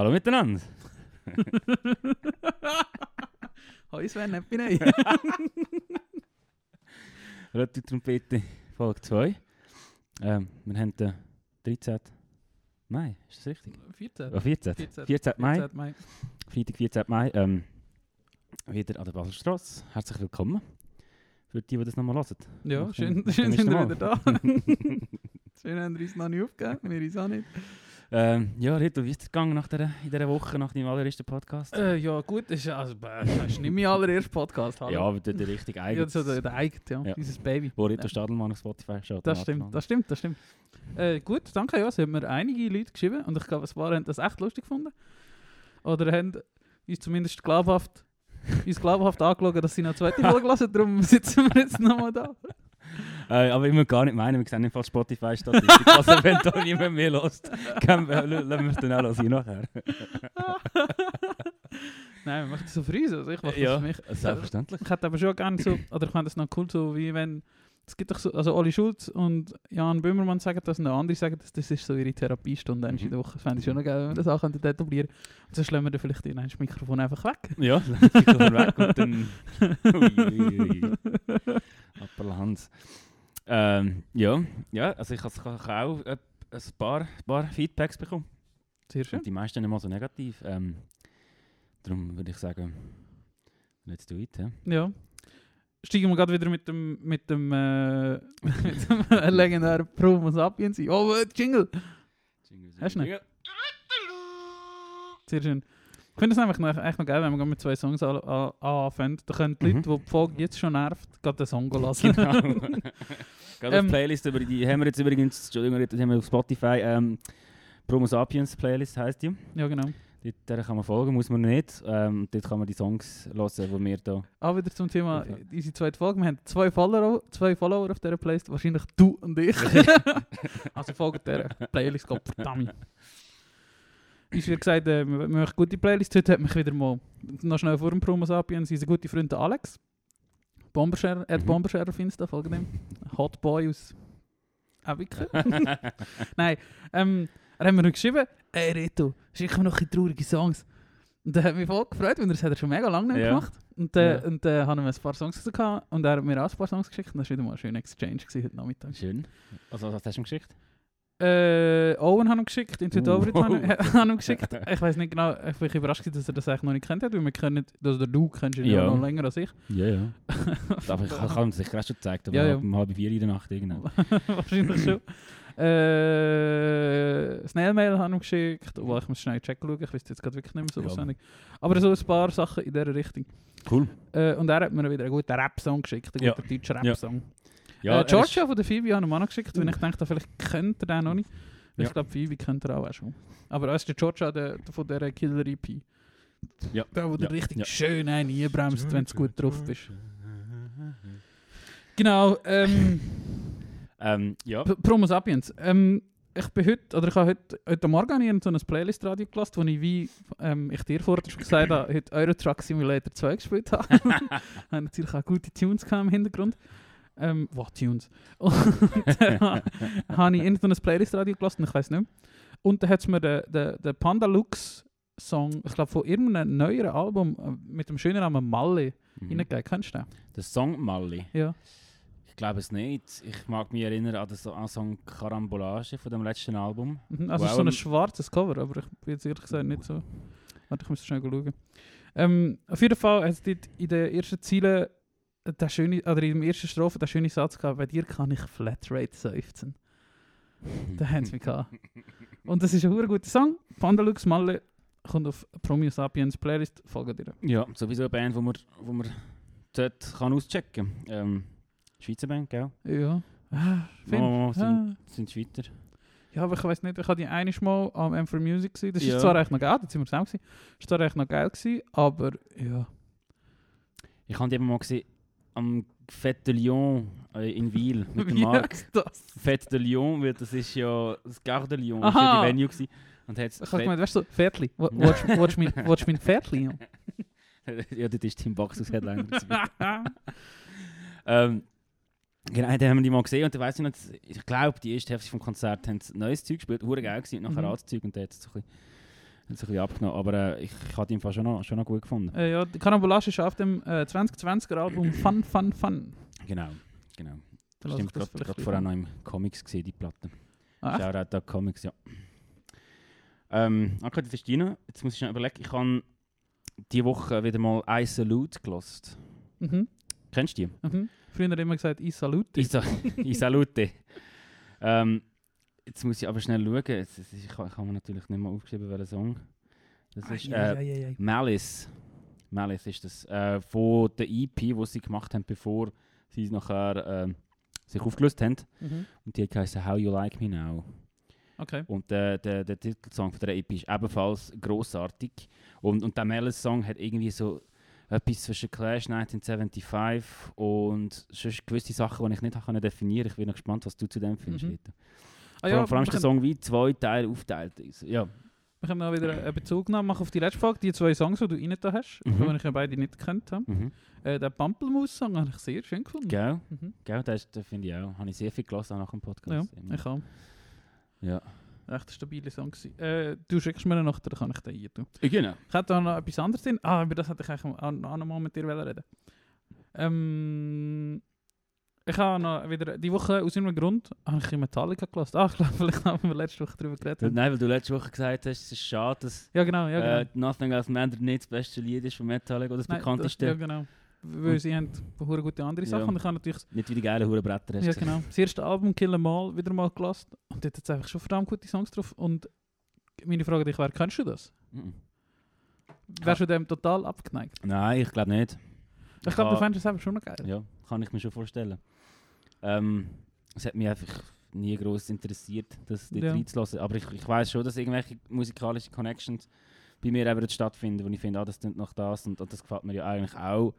Hallo miteinander. Hoi Sven, happy nein. Rötti Trompete, Folge 2. Ähm, wir haben den 13. Mai, ist das richtig? 14. Oh, 14. 14. 14. Mai, 14. Mai. Freitag 14. Mai. Ähm, wieder an der Baselstrasse. Herzlich willkommen. Für die, die das nochmal hören. Ja, schön, schön sind wir wieder da. schön haben wir uns noch nicht aufgegeben, wir uns auch nicht. Ähm, ja, Rito, wie ist es gegangen nach der, in dieser Woche, nach deinem allerersten Podcast? Äh, ja gut, ist, also, äh, das ist nicht mein allererster Podcast. Hallo. ja, aber der, der richtige ja, eigene. so der, der eigene, ja, Ja. dieses Baby. Wo Rito Ja. Stadelmann auf Spotify schaut. Das stimmt, das stimmt, das stimmt. Äh, gut, danke, ja, es haben mir einige Leute geschrieben und ich glaube, ein paar haben das echt lustig gefunden. Oder haben uns zumindest glaubhaft, uns glaubhaft angeschaut, dass sie noch eine zweite Folge hören, darum sitzen wir jetzt nochmal da. Äh, aber ich muss gar nicht meinen, wir sehen einfach Spotify-Statistik. also wenn da niemand mehr lässt, können wir, lassen wir es dann auch nachher. Nein, wir machen das so für uns. Also ich mache das Ja, für mich. selbstverständlich. Ich hätte aber schon gerne so, oder ich fände das noch cool, so wie wenn, es gibt doch so, also Oli Schulz und Jan Böhmermann sagen das und der andere sagen das, das ist so ihre Therapiestunde einmal in der Woche. Das fände ich schon noch geil, wenn wir das auch könnten etablieren Und sonst lassen wir dann vielleicht das Mikrofon einfach weg. Ja, ich davon weg und dann... Ui, ui, ui. Apperlhans. Ähm, ja, ja, also ich habe auch äh, ein paar, paar Feedbacks bekommen. Sehr schön. Und die meisten nicht mal so negativ. Ähm, darum würde ich sagen, let's do it. Ja. Ja. Steigen wir gerade wieder mit dem, mit dem, äh, mit dem äh, legendären Promo Sapiens ein. Oh, äh, Jingle! Hast du nicht? Sehr schön. Ich finde es einfach noch, echt noch geil, wenn wir mit zwei Songs an- an- anfangen. Da können die Mhm. Leute, die die Folge jetzt schon nervt, gerade den Song lassen. Genau. Gerade Ähm, auf Playlist, über die haben wir jetzt übrigens, Entschuldigung, die haben wir auf Spotify, ähm, Promo Sapiens Playlist heisst die. ja, genau. Dort der kann man folgen, muss man nicht. Ähm, dort kann man die Songs hören, die wir da... Auch wieder zum Thema Okay. unsere zweite Folge. Wir haben zwei Follower, zwei Follower auf dieser Playlist. Wahrscheinlich du und ich. also folgt dieser Playlist, Gott verdammt. Ist wie gesagt, äh, wir machen gute Playlist. Heute hat mich wieder mal, noch schnell vor dem Promo Sapiens, unser guter Freund Alex. Bombershare, er hat Mhm. Bombershare auf Insta, folgt ihm. Hot Boy aus Ewiken. Nein, ähm, er hat mir noch geschrieben, ey Reto, schick mir noch ein traurige Songs. Und das hat mich voll gefreut, weil das hat er schon mega lange nicht Ja. gemacht. Und, äh, Ja. und äh, haben wir ein paar Songs gehabt und er hat mir auch ein paar Songs geschickt und das war wieder mal ein schöner Exchange gewesen heute Nachmittag. Schön. Also, was hast du ihm geschickt? Äh, Owen hat ihm geschickt, in Südovrit Wow. hat er ihm geschickt. Ich weiß nicht genau, ich bin überrascht, dass er das eigentlich noch nicht kennt hat, weil wir kennen, also du kennst ihn ja. Ja. noch länger als ich. Ja, ja. Aber ich habe ihm sicher auch schon gezeigt, aber Ja, ja. um halb vier in der Nacht irgendwann. Wahrscheinlich schon. Äh, Snailmail haben wir geschickt, obwohl ich muss schnell checken schauen, ich weiß jetzt gerade wirklich nicht mehr so Ja. auswendig. Aber so ein paar Sachen in dieser Richtung. Cool. Äh, und er hat mir wieder einen guten Rap-Song geschickt, einen Ja. guten deutschen Ja. Rap-Song. Ja, äh, er ist- Georgia von der Phoebe haben wir auch noch geschickt, weil ich dachte, vielleicht kennt er den noch nicht. Ja. Ich glaube, Phoebe kennt er auch, auch schon. Aber er ist der Georgia der, der von dieser Killer EP. Ja. Der, wo du Ja. richtig Ja. schön einbremst, wenn du gut drauf bist. Genau, ähm, Ähm, ja. Promo Sapiens. Ähm, ich bin heute, oder ich habe heute, heute Morgen ich so ein Playlist-Radio gelassen, wo ich, wie ähm, ich dir vorher schon gesagt habe, heute Euro Truck Simulator 2 gespielt habe. habe natürlich auch gute Tunes im Hintergrund. Ähm, wow, Tunes. Und dann habe ich irgendein Playlist-Radio gelassen, ich weiß nicht mehr. Und dann hat es mir den, den, den Panda Lux Song, ich glaube von irgendeinem neueren Album äh, mit dem schönen Namen Malle Mhm. reingegeben. Kennst du den? Der Song Mali. Ja. Ich glaube es nicht. Ich mag mich erinnern an den, Song Karambolage von dem letzten Album. Mhm, Also Wow. so ein schwarzes Cover, aber ich bin jetzt ehrlich gesagt nicht so. Warte, ich muss schnell schauen. Ähm, auf jeden Fall hat es dort in den ersten Zielen äh, der schöne, oder in der ersten Strophe der schöne Satz gehabt, bei dir kann ich Flatrate seufzen. Da haben sie mich gehabt. Und das ist ein guter Song. Pandalux Malle kommt auf Promio Sapiens Playlist, folgt dir. Ja, sowieso eine Band, die man, wo man dort kann auschecken kann. Ähm, Schweizer Band, gell? Ja. Ah. Oh, mal sind, Ah. sind weiter. Ja, aber ich weiß nicht, ich hatte die eine Mal am M4 Music gesehen. Das Ja. ist zwar echt noch geil, da sind wir zusammen gewesen. Das war zwar echt noch geil, gewesen, aber ja. Ich habe die eben mal gesehen am Fête de Lyon äh, in Wiel mit dem Wie Marc. das? Fête de Lyon, weil das ist ja das Gare de Lyon, Aha. ist ja die Venue gewesen. Und hat's Ich habe gemeint, weißt du, Pferdli. Watch, watch, mein, Pferdli. ja. das ist Tim Box aus Headliner. ähm, genau, da haben wir die mal gesehen und da weiss ich nicht, ich glaube, die erste Hälfte vom Konzert haben neues Zeug gespielt, hure geil gewesen, und nachher Mhm. altes Zeug und da hat es so ein bisschen, ein bisschen abgenommen. Aber äh, ich, ich habe die im Fall schon noch, schon noch gut gefunden. äh, ja, die Carambolage ist auf dem äh, 2020er Album Fun, Fun, Fun. Genau, genau. Da lass ich Stimmt, gerade vorher noch im Comics gesehen, die Platte. Ah? Shoutout an Comics, ja. Ähm, okay, das ist Dino. Jetzt muss ich schnell überlegen, ich habe diese Woche wieder mal I Salute gelost. Mhm. Kennst du die? Mhm. Früher immer gesagt, ich salute. Ich salute. ähm, jetzt muss ich aber schnell schauen. Ich ich habe mir natürlich nicht mehr aufgeschrieben, welcher Song. Das ist äh, Malice. Malice ist das. Äh, von der EP, die sie gemacht haben, bevor sie nachher ähm, sich aufgelöst haben. Mhm. Und die heißt How You Like Me Now. Okay. Und der, der, der Titelsong von der EP ist ebenfalls großartig. Und, und der Malice-Song hat irgendwie so etwas zwischen Clash 1975 und sonst gewisse Sachen, die ich nicht definieren konnte. Ich bin noch gespannt, was du zu dem findest. Mhm. Ah, vor, allem- vor allem ist der Song wie zwei Teile aufteilt. ist. Ja, Wir können auch wieder einen Bezug machen auf die letzte Frage. Die zwei Songs, die du rein da hast, Mhm. die ich ja beide nicht gekannt habe. mhm. Äh, den Pampelmus-Song habe ich sehr schön gefunden. Gell? Mhm. Gell, das, das finde ich auch. Habe ich sehr viel gelassen nach dem Ja, Podcast. ich auch. ja. Echt ein stabiler Song. gewesen. Äh, du schickst mir noch, dann kann ich den hier tun. Genau. Ich hätte auch noch etwas anderes drin. Ah, über das hätte ich eigentlich auch noch mal mit dir reden. Ähm, ich habe noch wieder, die Woche aus irgendeinem Grund, habe ich Metallica gelassen. Ah, ich glaube, vielleicht haben wir letzte Woche darüber geredet. Nein, weil du letzte Woche gesagt hast, es ist schade, dass Ja, genau, ja, genau. äh, Nothing Else Matters nicht das beste Lied ist von Metallica oder das bekannteste. ja, genau. Weil sie haben hure gute andere Ja. Sachen und ich habe natürlich Nicht wie die geile Hurenbretter hast. Ja, genau. Das erste Album Kill 'Em All wieder mal gelassen. Und dort hat es einfach schon verdammt gute Songs drauf. Und meine Frage an dich wäre, kennst du das? Mhm. Wärst du dem total abgeneigt? Nein, ich glaube nicht. Ich glaube, du fändest es einfach schon geil. Ja, kann ich mir schon vorstellen. Ähm, es hat mich einfach nie groß interessiert, das dort Ja. reinzulassen. Aber ich, ich weiß schon, dass irgendwelche musikalische Connections bei mir eben stattfinden, wo ich finde, ah, das klingt nach das und, und das gefällt mir ja eigentlich auch.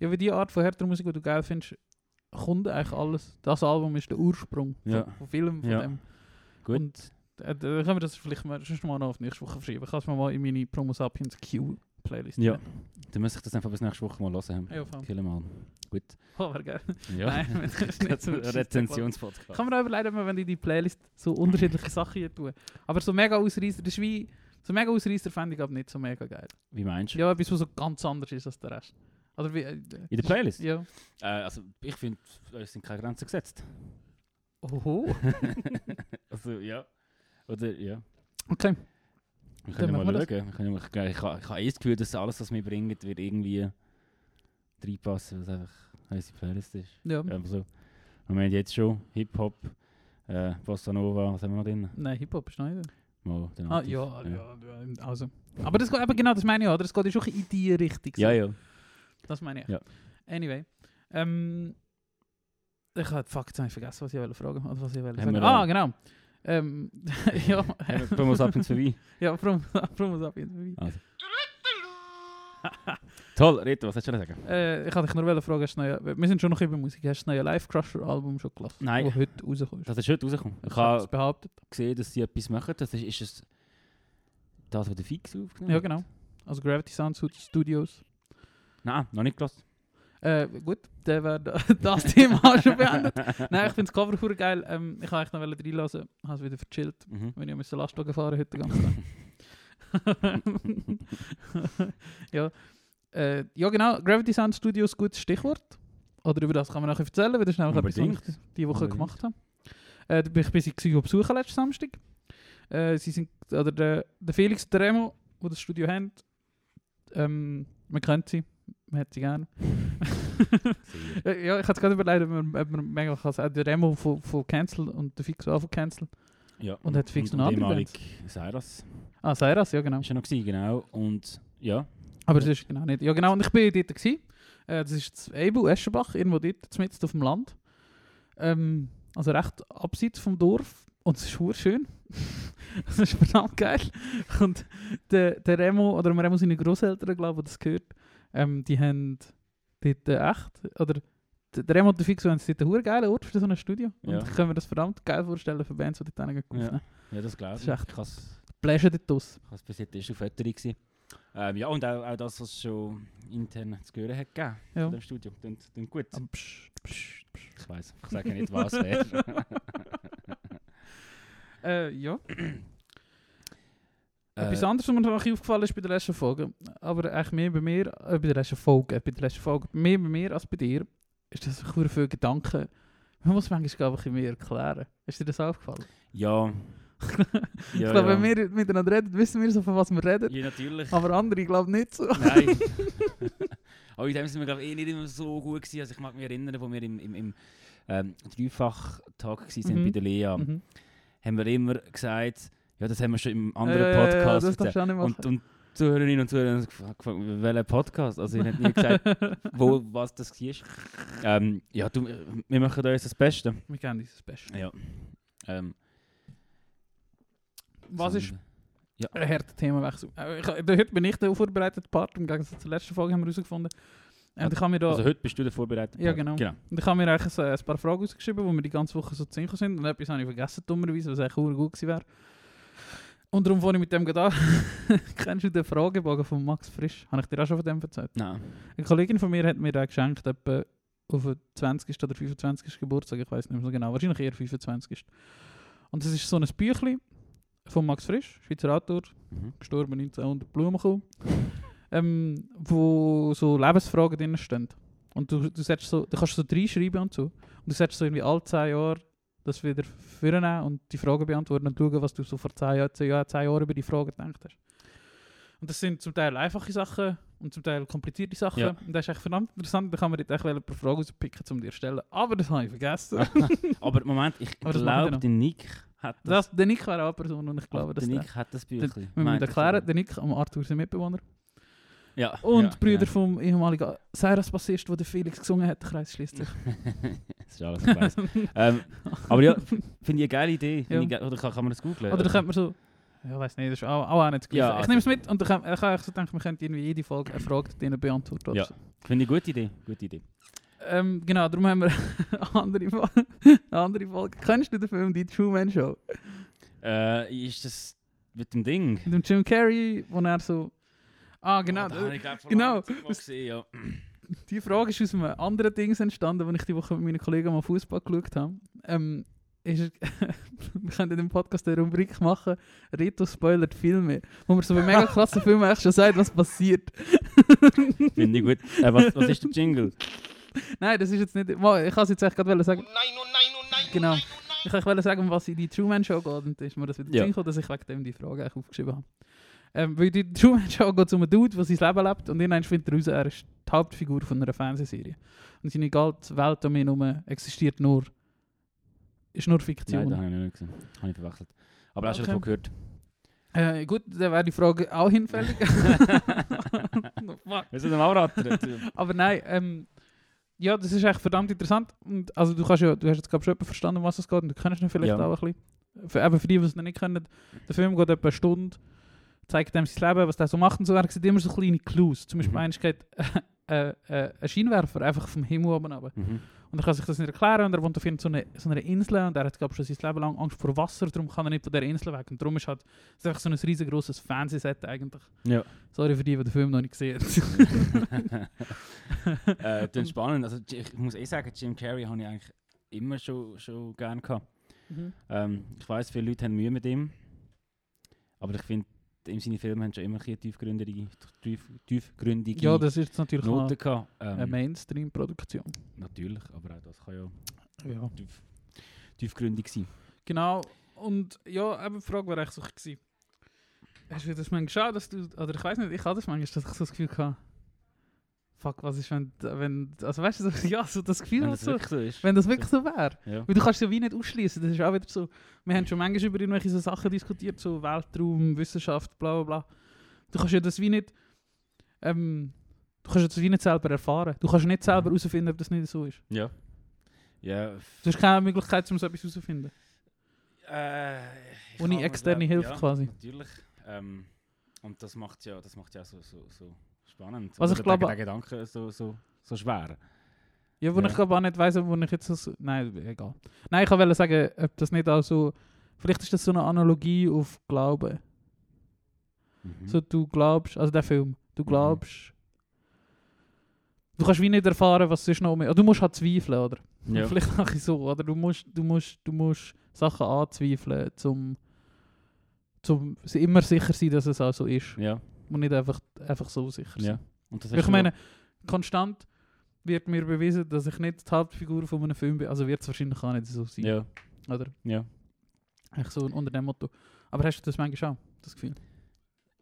Ja, wie die Art von härter Musik, die du geil findest, kommt eigentlich alles. Das Album ist der Ursprung von, Ja. von Film von Ja. dem. Gut. Und äh, dann können wir das vielleicht mal, sonst mal noch auf nächste Woche verschieben. Ich kann es mir mal in meine Promo Sapiens Q Playlist Ja. Dann muss ich das einfach bis nächste Woche mal hören. Ja, voll. Kill 'em all. Gut. Oh, wäre geil. Ja. Nein, das ist nicht so- Ein Rezensionspodcast. Ich kann mir auch überlegen, wenn ich die Playlist so unterschiedliche Sachen hier tue. Aber so mega Ausreißer, das ist wie... So mega Ausreißer fände ich aber nicht so mega geil. Wie meinst du? Ja, etwas, was so ganz anders ist als der Rest. Oder wie... äh, In der Playlist? Ja. Äh, also ich finde, es sind keine Grenzen gesetzt. Oho. also ja. Oder ja. Okay. Wir können ja mal schauen. Wir können, ich, ich, ich, habe- ich habe eh das Gefühl, dass alles, was wir bringen, wird irgendwie reinpassen, es einfach unsere Playlist ist. Ja. Aber so. Wir haben jetzt schon Hip-Hop, äh, Bossa Nova, was haben wir noch drin? Nein, Hip-Hop ist nicht. Mal den Ah, ja, ja, ja, also. Aber das geht, eben genau, das meine ich auch. Das geht schon in die Richtung. so. Ja, ja. Das meine ich. Ja. Anyway. Ähm, ich habe fuck, jetzt habe ich vergessen, was ich wollte fragen. Oder was ich wollte sagen. Ah, genau. Ähm, ja, ab und vorbei. ja, Promo, Promo Sapiens. Toll, Rita, was hast du zu sagen? Äh, ich hatte dich nur fragen, hast neue, wir sind schon noch über Musik, hast du das neue Live Crusher Album schon gelassen? Nein. Wo heute rauskommt. Das ist heute rausgekommen. Ich es habe behauptet. gesehen, dass sie etwas machen. Das ist, ist es das, was der Fix aufgenommen Ja, hat? genau. Also Gravity Sound Studios. Nein, noch nicht gelassen. Äh, gut, dann wäre da- das Thema schon beendet. Nein, ich finde das Cover hure geil. Ähm, ich wollte eigentlich noch reinlassen, habe es wieder verchillt, Mhm. wenn ich musste Lastwagen fahren heute den ganzen Tag. ja. Äh, ja, genau. Gravity Sound Studios, gutes Stichwort. Oder über das kann man nachher erzählen, weil das ist nämlich etwas, was ich diese Woche Unbedingt. gemacht habe. Äh, da bin ich gewesen besuchen letzten Samstag. Äh, sie sind, oder der, der Felix und der Remo, die das Studio haben, ähm, man kennt sie, hat sie gerne. Ja, ich hatte gerade überlegt, ob man, ob man mega kann sagen, der Remo von, von Cancel und der Fix auch von Cancel. Ja. Und hat fix und, noch und andere Cyrus Ah, Seiras, ja genau. ist ja noch gewesen, genau. Und ja, Aber das ist genau nicht. Ja genau, und ich bin dort gewesen. Äh, das ist das Ebu, Eschenbach, irgendwo dort, mitten auf dem Land. Ähm, also recht abseits vom Dorf. Und es ist schön. das ist verdammt geil. Und der, der Remo, oder Remo seine Großeltern, glaube ich, das gehört, ähm, die haben dort echt, oder der Remo und der Fixo haben dort einen geilen Ort für so ein Studio. Ja. Und ich kann mir das verdammt geil vorstellen für Bands, die dort hingehen. Ja. Ja, das glaube Das ich. ist echt has- Bläschen dort aus. ich has bis jetzt ist auf Fotos gewesen. Ähm, ja, und auch, auch das, was es schon intern zu hören hat gegeben Ja. in dem Studio. Klingt, klingt gut. Aber psch, psch, psch. Ich weiß, ich sage nicht, was wäre. Äh, ja. Äh, Etwas anderes, was mir noch aufgefallen ist bei der letzten Folge, aber eigentlich mehr bei mir, äh, bei der letzten Folge, äh, bei der letzten Folge, mehr bei mir als bei dir, ist das viele Gedanken. Man muss manchmal ein bisschen mehr erklären. Ist dir das aufgefallen? ja. ich ja, glaube, ja. wenn wir miteinander reden, wissen wir so, von was wir reden. Ja, natürlich. Aber andere, glaube ich, nicht so. Nein. Aber in dem sind wir glaube ich eh nicht immer so gut gewesen. Also ich mag mich erinnern, wo wir im, im, im ähm, Dreifach-Tag waren Mhm. bei der Lea, Mhm. haben wir immer gesagt, ja, das haben wir schon im anderen Ja, ja, ja, Podcast das darfst erzählt. du auch nicht Und, und Zuhörerinnen und Zuhörer haben gefragt, welcher Podcast? Also ich habe nie gesagt, wo, was das war. Ähm, ja, du, wir machen uns das Beste. wir kennen dieses Beste. Ja. Ähm, Was ist ein harter Themawechsel? Äh, ich, da- heute bin ich der vorbereitete Part, im Gegensatz zur letzten Folge haben wir herausgefunden. Und ich mir da... Also heute bist du der vorbereitet. Ja, genau. genau. Und ich habe mir eigentlich ein, ein paar Fragen ausgeschrieben, wo wir die ganze Woche so zu sind. Und etwas habe ich vergessen, dummerweise, was eigentlich gut gewesen wäre. Und darum ich mit dem an. Kennst du den Fragebogen von Max Frisch? Habe ich dir auch schon von dem erzählt? Nein. Eine Kollegin von mir hat mir den geschenkt, etwa auf den 20. oder 25. Geburtstag, ich weiß nicht mehr so genau, wahrscheinlich eher 25. Und das ist so ein Büchlein von Max Frisch, Schweizer Autor, Mhm. gestorben 1900 Blumenkohl, ähm, wo so Lebensfragen drin stehen. Und du, du, so, du kannst so drei schreiben und so. Und du sollst so irgendwie alle zehn Jahre das wieder vornehmen und die Fragen beantworten und schauen, was du so vor zehn Jahren, zehn Jahren, zehn Jahren über die Fragen gedacht hast. Und das sind zum Teil einfache Sachen und zum Teil komplizierte Sachen. Ja. Und das ist echt verdammt interessant. Da kann man dort echt ein paar Fragen rauspicken, um dir zu stellen. Aber das habe ich vergessen. Aber Moment, ich glaube, der Nick hat das. das, der Nick wäre auch eine Person und ich glaube, dass der, Nick hat das Büchlein. wir müssen er erklären, der Nick, am Arthur, sein Mitbewohner. Ja. Und ja, die Brüder ja. vom ehemaligen Cyrus-Bassist, wo der Felix gesungen hat, der Kreis schließt sich. das ist alles, ich ähm, aber ja, finde ich eine geile Idee. Finde Ja. Ich, ge- oder kann, kann man das googlen? Oder dann könnte man so... Ja, weiß nicht, das ist auch, auch nicht. Ja, ich nehme es mit und dann kann, ich kann so denken, wir könnten irgendwie jede Folge eine Frage denen beantworten. oder Ja. Finde ich eine gute Idee. Gute Idee. Ähm, genau, darum haben wir eine andere, Fo- eine andere Folge. Kennst du den Film Die Truman Show? Äh, ist das mit dem Ding? Mit dem Jim Carrey, wo er so... Ah, genau. Oh, ich, glaub, genau. gesehen, ja. Die Frage ist aus einem anderen Ding entstanden, als ich die Woche mit meinen Kollegen mal Fußball geschaut habe. Ähm, ist, wir können in dem Podcast eine Rubrik machen, Rito spoilert Filme, wo man so bei mega krassen Filmen echt schon sagt, was passiert. Finde ich gut. Äh, was, was ist der Jingle? Nein, das ist jetzt nicht... Mal, Ich kann es jetzt echt gerade sagen. Nein, oh nein, oh nein, Genau. oh nein, oh nein. Ich wollte sagen, um was in die Truman Show geht. Und dann ist mir das wieder Ja. ja. dass ich wegen dem die Frage eigentlich aufgeschrieben habe. Ähm, weil die Truman Show geht um einen Dude, der sein Leben lebt und irgendwann findet er raus, er ist die Hauptfigur von einer Fernsehserie. Und seine ganze Welt um ihn herum existiert nur... Ist nur Nein, Fiktion. da habe ich nicht gesehen. Habe ich verwechselt. Aber hast du Okay. davon gehört? Äh, gut, dann wäre die Frage auch hinfällig. Wir sind am Aufrattern. Aber nein, ähm, ja, das ist echt verdammt interessant. Und, also du, kannst ja, du hast jetzt glaube ich schon verstanden, was es geht und du kennst ihn vielleicht Ja. auch ein bisschen. Für, eben für die, die es noch nicht kennen, der Film geht etwa eine Stunde, zeigt dem sein Leben, was der so macht und so. Er sieht immer so kleine Clues. Zum Beispiel Mhm. eines geht äh, äh, ein Scheinwerfer einfach vom Himmel oben runter. mhm. Und er kann sich das nicht erklären und er wohnt auf so einer so einer Insel und er hat glaube ich schon sein Leben lang Angst vor Wasser, darum kann er nicht von dieser Insel weg. Und darum ist halt, es ist einfach so ein riesengroßes Fernsehset eigentlich. Ja. Sorry für die, die den Film noch nicht gesehen haben. äh, das ist spannend. Also, ich muss eh sagen, Jim Carrey habe ich eigentlich immer schon, schon gerne gehabt. Mhm. Ähm, ich weiß, viele Leute haben Mühe mit ihm. Aber ich finde, ihm seine Filme haben schon immer ein bisschen tiefgründige, tief, tiefgründige Ja, das ist natürlich auch Noten gehabt. eine Ähm, Mainstream-Produktion. natürlich, aber auch das kann ja Ja. tief, tiefgründig sein. Genau. Und ja, eben die Frage war eigentlich so gewesen. Hast du das manchmal geschaut, dass du, oder ich weiß nicht, ich hatte das manchmal, dass ich so das Gefühl hatte, fuck, was ist, wenn, wenn also weißt du, so, ja, so das Gefühl, Wenn das so, wirklich so ist. wenn das wirklich so wäre. ja. Weil du kannst ja wie nicht ausschließen. Das ist auch wieder so. Wir haben schon manchmal über irgendwelche so Sachen diskutiert, so Weltraum, Wissenschaft, bla bla bla. Du kannst ja das wie nicht. Ähm, du kannst ja das wie nicht selber erfahren. Du kannst nicht selber herausfinden, ob das nicht so ist. Ja. Ja. Du hast keine Möglichkeit, um so etwas herauszufinden. Äh, Ohne externe Hilfe ja, quasi. Natürlich. Ähm, und das macht ja, das macht ja so, so, so spannend. Was ich glaube- Der Gedanke so, so, so schwer. Ja, wo Ja. ich glaube auch nicht weiss, wo ich jetzt so... Nein, egal. Nein, ich wollte sagen, ob das nicht auch so... Vielleicht ist das so eine Analogie auf Glauben. Mhm. So, du glaubst, also der Film, du Mhm. glaubst... Du kannst wie nicht erfahren, was sonst noch mehr... Du musst halt zweifeln, oder? ja. Vielleicht mache ich so, oder? Du musst, du musst, du musst Sachen anzweifeln, zum, zum immer sicher sein, dass es auch so ist. ja, Und nicht einfach, einfach so sicher sein. ja. Und das Ich meine, konstant wird mir bewiesen, dass ich nicht die Hauptfigur von einem Film bin. Also wird es wahrscheinlich auch nicht so sein. Ja, Oder? ja. Echt so unter dem Motto. Aber hast du das manchmal auch, das Gefühl?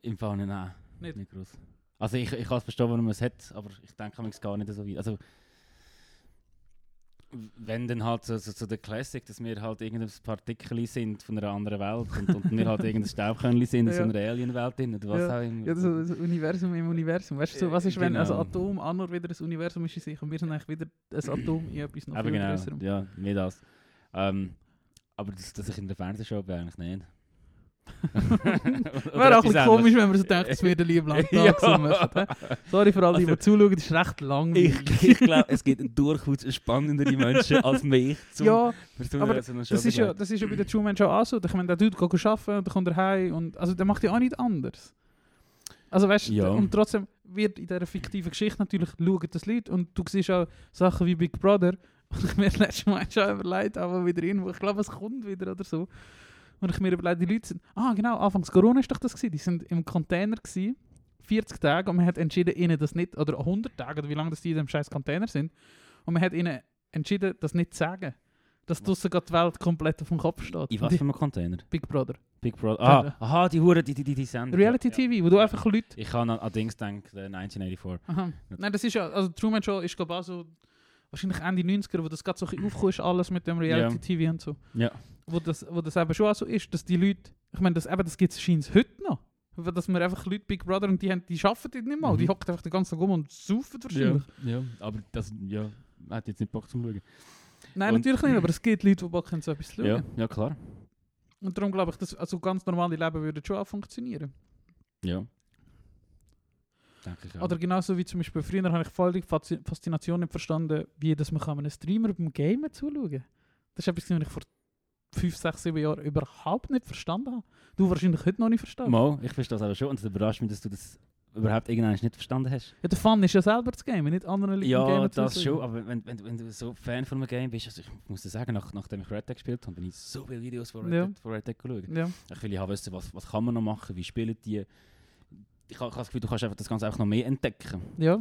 Im Fall nicht, nein. Nicht? Nicht groß. Also ich, ich kann es verstehen, warum man es hat, aber ich denke manchmal gar nicht so weit. Also wenn dann halt so, so, so der Classic, dass wir halt irgendein Partikel sind von einer anderen Welt und, und wir halt irgendein Staubkörnchen sind in so Ja. einer Alienwelt drin oder was Ja. auch immer. Ja, das, das Universum im Universum. Weißt du, so, was ist, wenn Genau. ein Atom nur wieder ein Universum ist in sich und wir sind eigentlich wieder ein Atom in etwas noch Aber viel genau, größerem? ja, nicht das. Ähm, aber das, dass ich in der Fernsehshow bin, eigentlich nicht. Wäre auch ein bisschen komisch, wenn man so denkt, es wird ein lieb lang Tag hä? Sorry für alle, die, Also- die zuschauen, das ist recht lang. Ich, ich glaube, es gibt durchaus spannendere Menschen als mich zum ja, aber so das ist, ja, das ist ja bei der Truman Show auch so. Ich meine, der Dude geht arbeiten und dann kommt er heim. Und, also der macht ja auch nicht anders. Also weißt du, Ja. und trotzdem wird in dieser fiktiven Geschichte natürlich schauen das Leute und du siehst auch Sachen wie Big Brother. Und ich mir letztes Mal schon überlegt, aber wieder irgendwo, ich glaube, es kommt wieder oder so. Und ich mir überlegt, die Leute sind, ah genau, Anfangs Corona ist doch das gewesen, die sind im Container gewesen, 40 Tage und man hat entschieden, ihnen das nicht, oder 100 Tage, oder wie lange das die in dem scheiß Container sind, und man hat ihnen entschieden, das nicht zu sagen. Dass draussen gerade die Welt komplett auf dem Kopf steht. In was für einem Container? Big Brother. Big Brother. Ja. Ah, aha, die Hure, die, die, die, die Sendung. Reality ja, ja. TV, wo du einfach Leute. Ich kann an, an Dings denken, der 1984. Aha. Nein, das ist ja, also Truman Show ist glaube ich auch so, wahrscheinlich Ende 90er, wo das gerade so ein ist, alles mit dem Reality TV und so. Ja. Wo das, wo das eben schon auch so ist, dass die Leute, ich meine, das, eben, das gibt es scheint heute noch. Dass man einfach Leute, Big Brother, und die, haben, die arbeiten dort nicht mal. Mhm. Die hocken einfach den ganzen Tag rum und saufen wahrscheinlich. ja, aber das, ja, hat jetzt nicht Bock zum Schauen. Nein, Und- natürlich nicht, aber es gibt Leute, die Bock haben, so etwas zu schauen. Ja, ja, klar. Und darum glaube ich, dass also ganz normale Leben würde schon auch funktionieren. Ja. Denke ich auch. Oder genauso wie zum Beispiel früher habe ich voll die Faszi- Faszination nicht verstanden, wie dass man kann einem Streamer beim Gamen zuschauen kann. Das ist etwas, was ich vor 5, 6, 7 Jahren überhaupt nicht verstanden habe. Du wahrscheinlich heute noch nicht verstanden. Mo, ich verstehe das aber schon und es überrascht mich, dass du das überhaupt irgendwann nicht verstanden hast. Ja, der Fun ist ja selber zu gamen, nicht anderen Leuten Ja, gamen das schon, aber wenn, wenn, wenn du so Fan von einem Game bist, also ich muss dir sagen, nach, nachdem ich Red Dead gespielt habe, bin ich so viele Videos von Red, Ja. Dead, von Red Dead geschaut. Ja. Ich will ja wissen, was, was kann man noch machen, wie spielen die. Ich habe ich das Gefühl, du kannst einfach das Ganze einfach noch mehr entdecken Ja,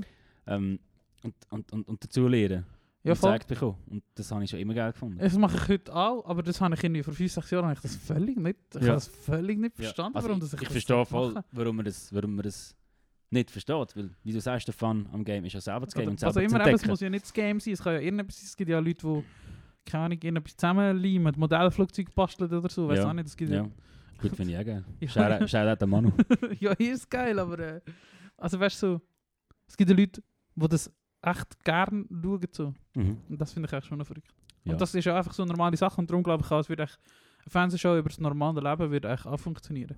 ähm, und, und, und, und dazu lernen. ja und voll. bekommen. Und das habe ich schon immer geil gefunden. Das mache ich heute auch, aber das habe ich irgendwie vor 5, 6 Jahren habe ich das völlig nicht, ich Ja. das völlig nicht Ja. verstanden, Also warum ich, das ich das verstehe voll, mache. warum man, das, warum man das nicht versteht. Weil, wie du sagst, der Fun am Game ist ja selber zu Game und also selber zu immer eben, es muss ja nicht das Game sein, es kann ja irgendetwas es gibt ja Leute, die keine Ahnung, irgendetwas zusammenleimen, Modellflugzeug basteln oder so, weiß Ja. auch nicht, es gibt Ja, gut finde ich auch geil. Ja. Shoutout Shoutout an Manu. ja, hier ist geil, aber äh, also weißt du, so, es gibt ja Leute, die das echt gern schauen so. mhm. Und das finde ich echt schon verrückt. Ja. Und das ist ja einfach so eine normale Sache und darum glaube ich auch, es wird echt, eine Fernsehshow über das normale Leben wird echt auch funktionieren.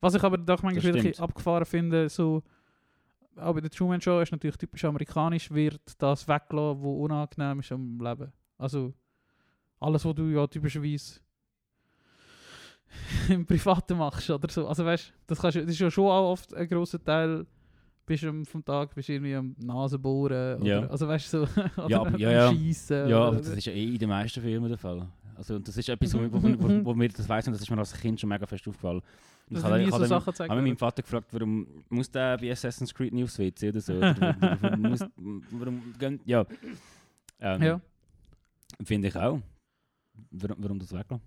Was ich aber doch manchmal bisschen abgefahren finde, so, auch bei der Truman Show ist natürlich typisch amerikanisch, wird das weggelassen, was unangenehm ist am Leben. Also alles, was du ja typischerweise im Privaten machst oder so. Also weißt das, kannst, du- das ist ja schon auch oft ein grosser Teil bist du vom Tag bist du irgendwie am Nase bohren oder, Ja. also weißt so oder Ja, aber- ja, ja. Schiessen Ja, aber das ist ja eh in den meisten Filmen der Fall. Also, und das ist etwas, wo, wo, wo, wo mir das weiss und das ist mir als Kind schon mega fest aufgefallen. Und ich habe nie ich so habe meinen. Vater gefragt, warum muss der bei Assassin's Creed nicht aufs WC oder so? Oder, warum- muss, warum, ja. Ähm, Ja. Finde ich auch. Warum, warum das weglassen?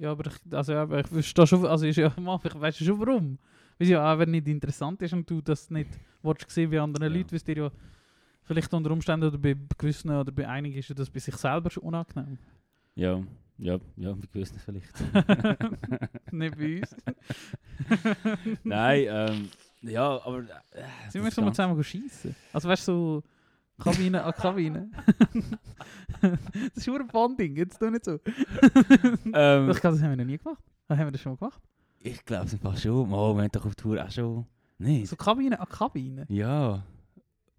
Ja, aber ich, also, ja, aber ich verstehe schon, also ist ja, ich weiß schon warum. Weil es ja auch wenn nicht interessant ist und du das nicht willst sehen wie andere Ja. Leute, weil dir ja vielleicht unter Umständen oder bei gewissen oder bei einigen ist ja das bei sich selber schon unangenehm. Ja, ja, ja, bei gewissen vielleicht. nicht bei uns. Nein, ähm, ja, aber. Äh, Sind wir schon mal zusammen schießen? Also weißt du, so, Kabine an Kabine. das ist nur ein Bonding, jetzt doch nicht so. Ähm, ich glaube, das haben wir noch nie gemacht. Haben wir das schon mal gemacht? ich glaube es einfach schon. Oh, wir haben doch auf Tour auch schon... Nein. So Kabine an Kabine. Ja.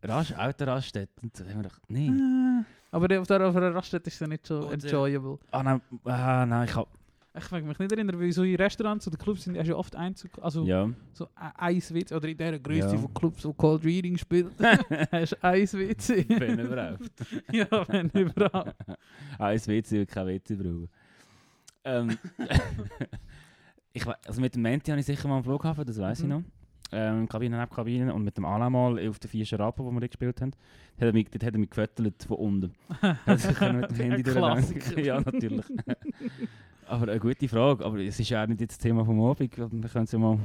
Rast, Autoraststätte. Und so haben wir doch... Nein. Ah, Aber der- auf der auf einer Raststätte ist es nicht so Oder- enjoyable. Ah, nein, ah, nein, ich hab... Ich mag mich nicht erinnern, weil so in Restaurants oder Clubs sind ja schon oft Einzug, also Ja. so Eiswitz oder in der Größe Ja. von Clubs, wo Cold Reading spielt, hast du Eiswitz. Wenn überhaupt. ja, wenn überhaupt. Eins WC und kein WC brauchen. Ähm, ich, also mit dem Menti habe ich sicher mal am Flughafen, das weiß Mhm. ich noch. Ähm, Kabine neben und mit dem Alain mal auf der vier Scharappen, wo wir gespielt haben, hat er mich, dort hat er mich gefüttert von unten. Also ich mit dem Handy. Ja, natürlich. Aber eine gute Frage, aber es ist ja auch nicht jetzt das Thema vom Abend, wir können es ja mal...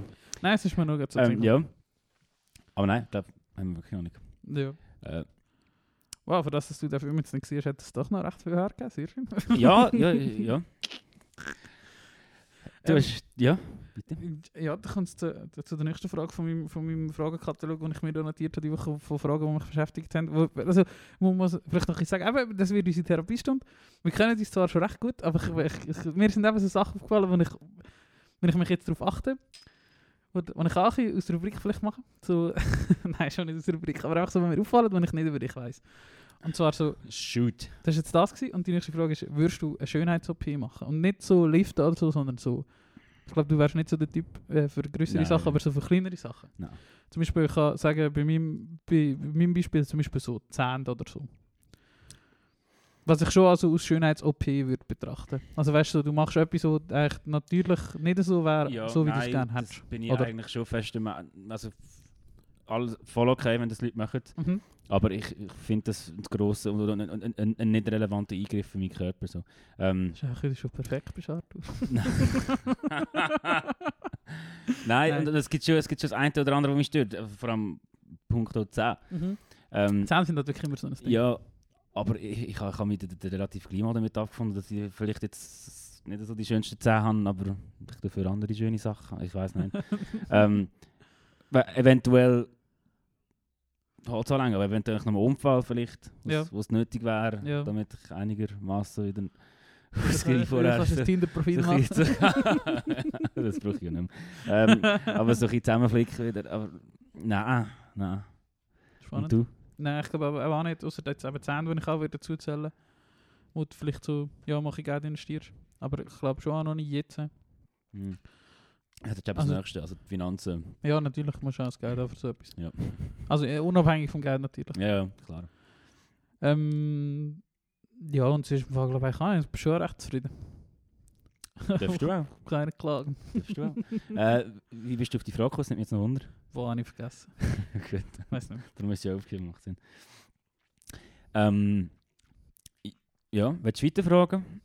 Nein, es ist mir nur gerade so Ähm, ja. Aber nein, ich glaube, haben wir wirklich noch nicht. ja. Äh, Wow, für das, dass du dafür jetzt nicht siehst, hat es doch noch recht viel hergegeben. Sehr schön. ja, ja, ja. Du Ähm, hast... Ja, bitte. Ja, dann kommt es zu, zu der nächsten Frage von meinem, von meinem Fragenkatalog, den ich mir da notiert habe, die Woche von Fragen, die mich beschäftigt haben. Wo, also, man muss vielleicht noch ein bisschen sagen, eben, das wird unsere Therapiestunde. Wir kennen uns zwar schon recht gut, aber ich, ich, ich, mir sind eben so Sachen aufgefallen, wo ich, wenn ich mich jetzt darauf achte, wo ich auch aus der Rubrik vielleicht mache. So, nein, schon nicht aus der Rubrik, aber einfach so, wenn mir auffallen, wenn ich nicht über dich weiss. Und zwar so, Shoot. das war jetzt das gewesen. und die nächste Frage ist, würdest du eine Schönheits-OP machen? Und nicht so liften oder so, sondern so. Ich glaube, du wärst nicht so der Typ äh, für größere. Sachen, aber so für kleinere Sachen. Nein. Zum Beispiel, ich kann sagen, bei meinem, bei, bei meinem Beispiel zum Beispiel so Zähne oder so. Was ich schon also aus Schönheits-OP würde betrachten. Also weißt du, du machst etwas, was eigentlich natürlich nicht so wäre, so wie du es gerne hättest. bin ich Oder? eigentlich schon fest Also, alles voll okay, wenn das Leute machen. Mhm. Aber ich, ich finde das ein grosser und ein, ein, ein, ein nicht relevanter Eingriff für meinen Körper. So. Ähm, Das ist eigentlich schon perfekt, bist Arthur. Nein, Nein. und es gibt, schon, es gibt schon das eine oder andere, was mich stört. äh, Vor allem Punkt 10. Mhm. Ähm, Zähne sind wirklich immer so ein Ding. ja, aber ich, ich, habe- ich habe mich relativ gleich mal damit abgefunden, dass ich vielleicht jetzt nicht so die schönsten Zähne habe, aber ich dafür andere schöne Sachen. Ich weiß nicht. ähm, eventuell halt so lange, aber eventuell noch einen Unfall vielleicht, Ja. was was nötig wäre, Ja. damit ich einigermaßen wieder Du ausgehe vorher. kannst ein Tinder-Profil So machen. bisschen- das brauche ich ja nicht mehr. Ähm, aber so ein bisschen zusammenflicken wieder. Aber nein, nein. Und Spannend. du? Nein, ich glaube auch nicht, außer jetzt eben 10, die ich auch wieder dazuzählen wo du vielleicht so, ja, mache ich Geld investierst. Aber ich glaube schon auch noch nicht jetzt. Hm. Das ist eben Also- das Nächste, also die Finanzen. Ja, natürlich musst du auch das Geld haben für so etwas. Ja. Also äh, unabhängig vom Geld natürlich. Ja, ja, klar. Ähm, ja, und sonst glaube ich ich bin schon recht zufrieden. Darfst du auch. Keine Klagen. Darfst du auch. äh, wie bist du auf die Frage gekommen? Das nimmt mich jetzt noch Wunder. Wo habe ich vergessen? Gut, Weiß nicht. darum ist ja aufgeschrieben, macht Sinn. Ähm, ja, willst du weiter fragen?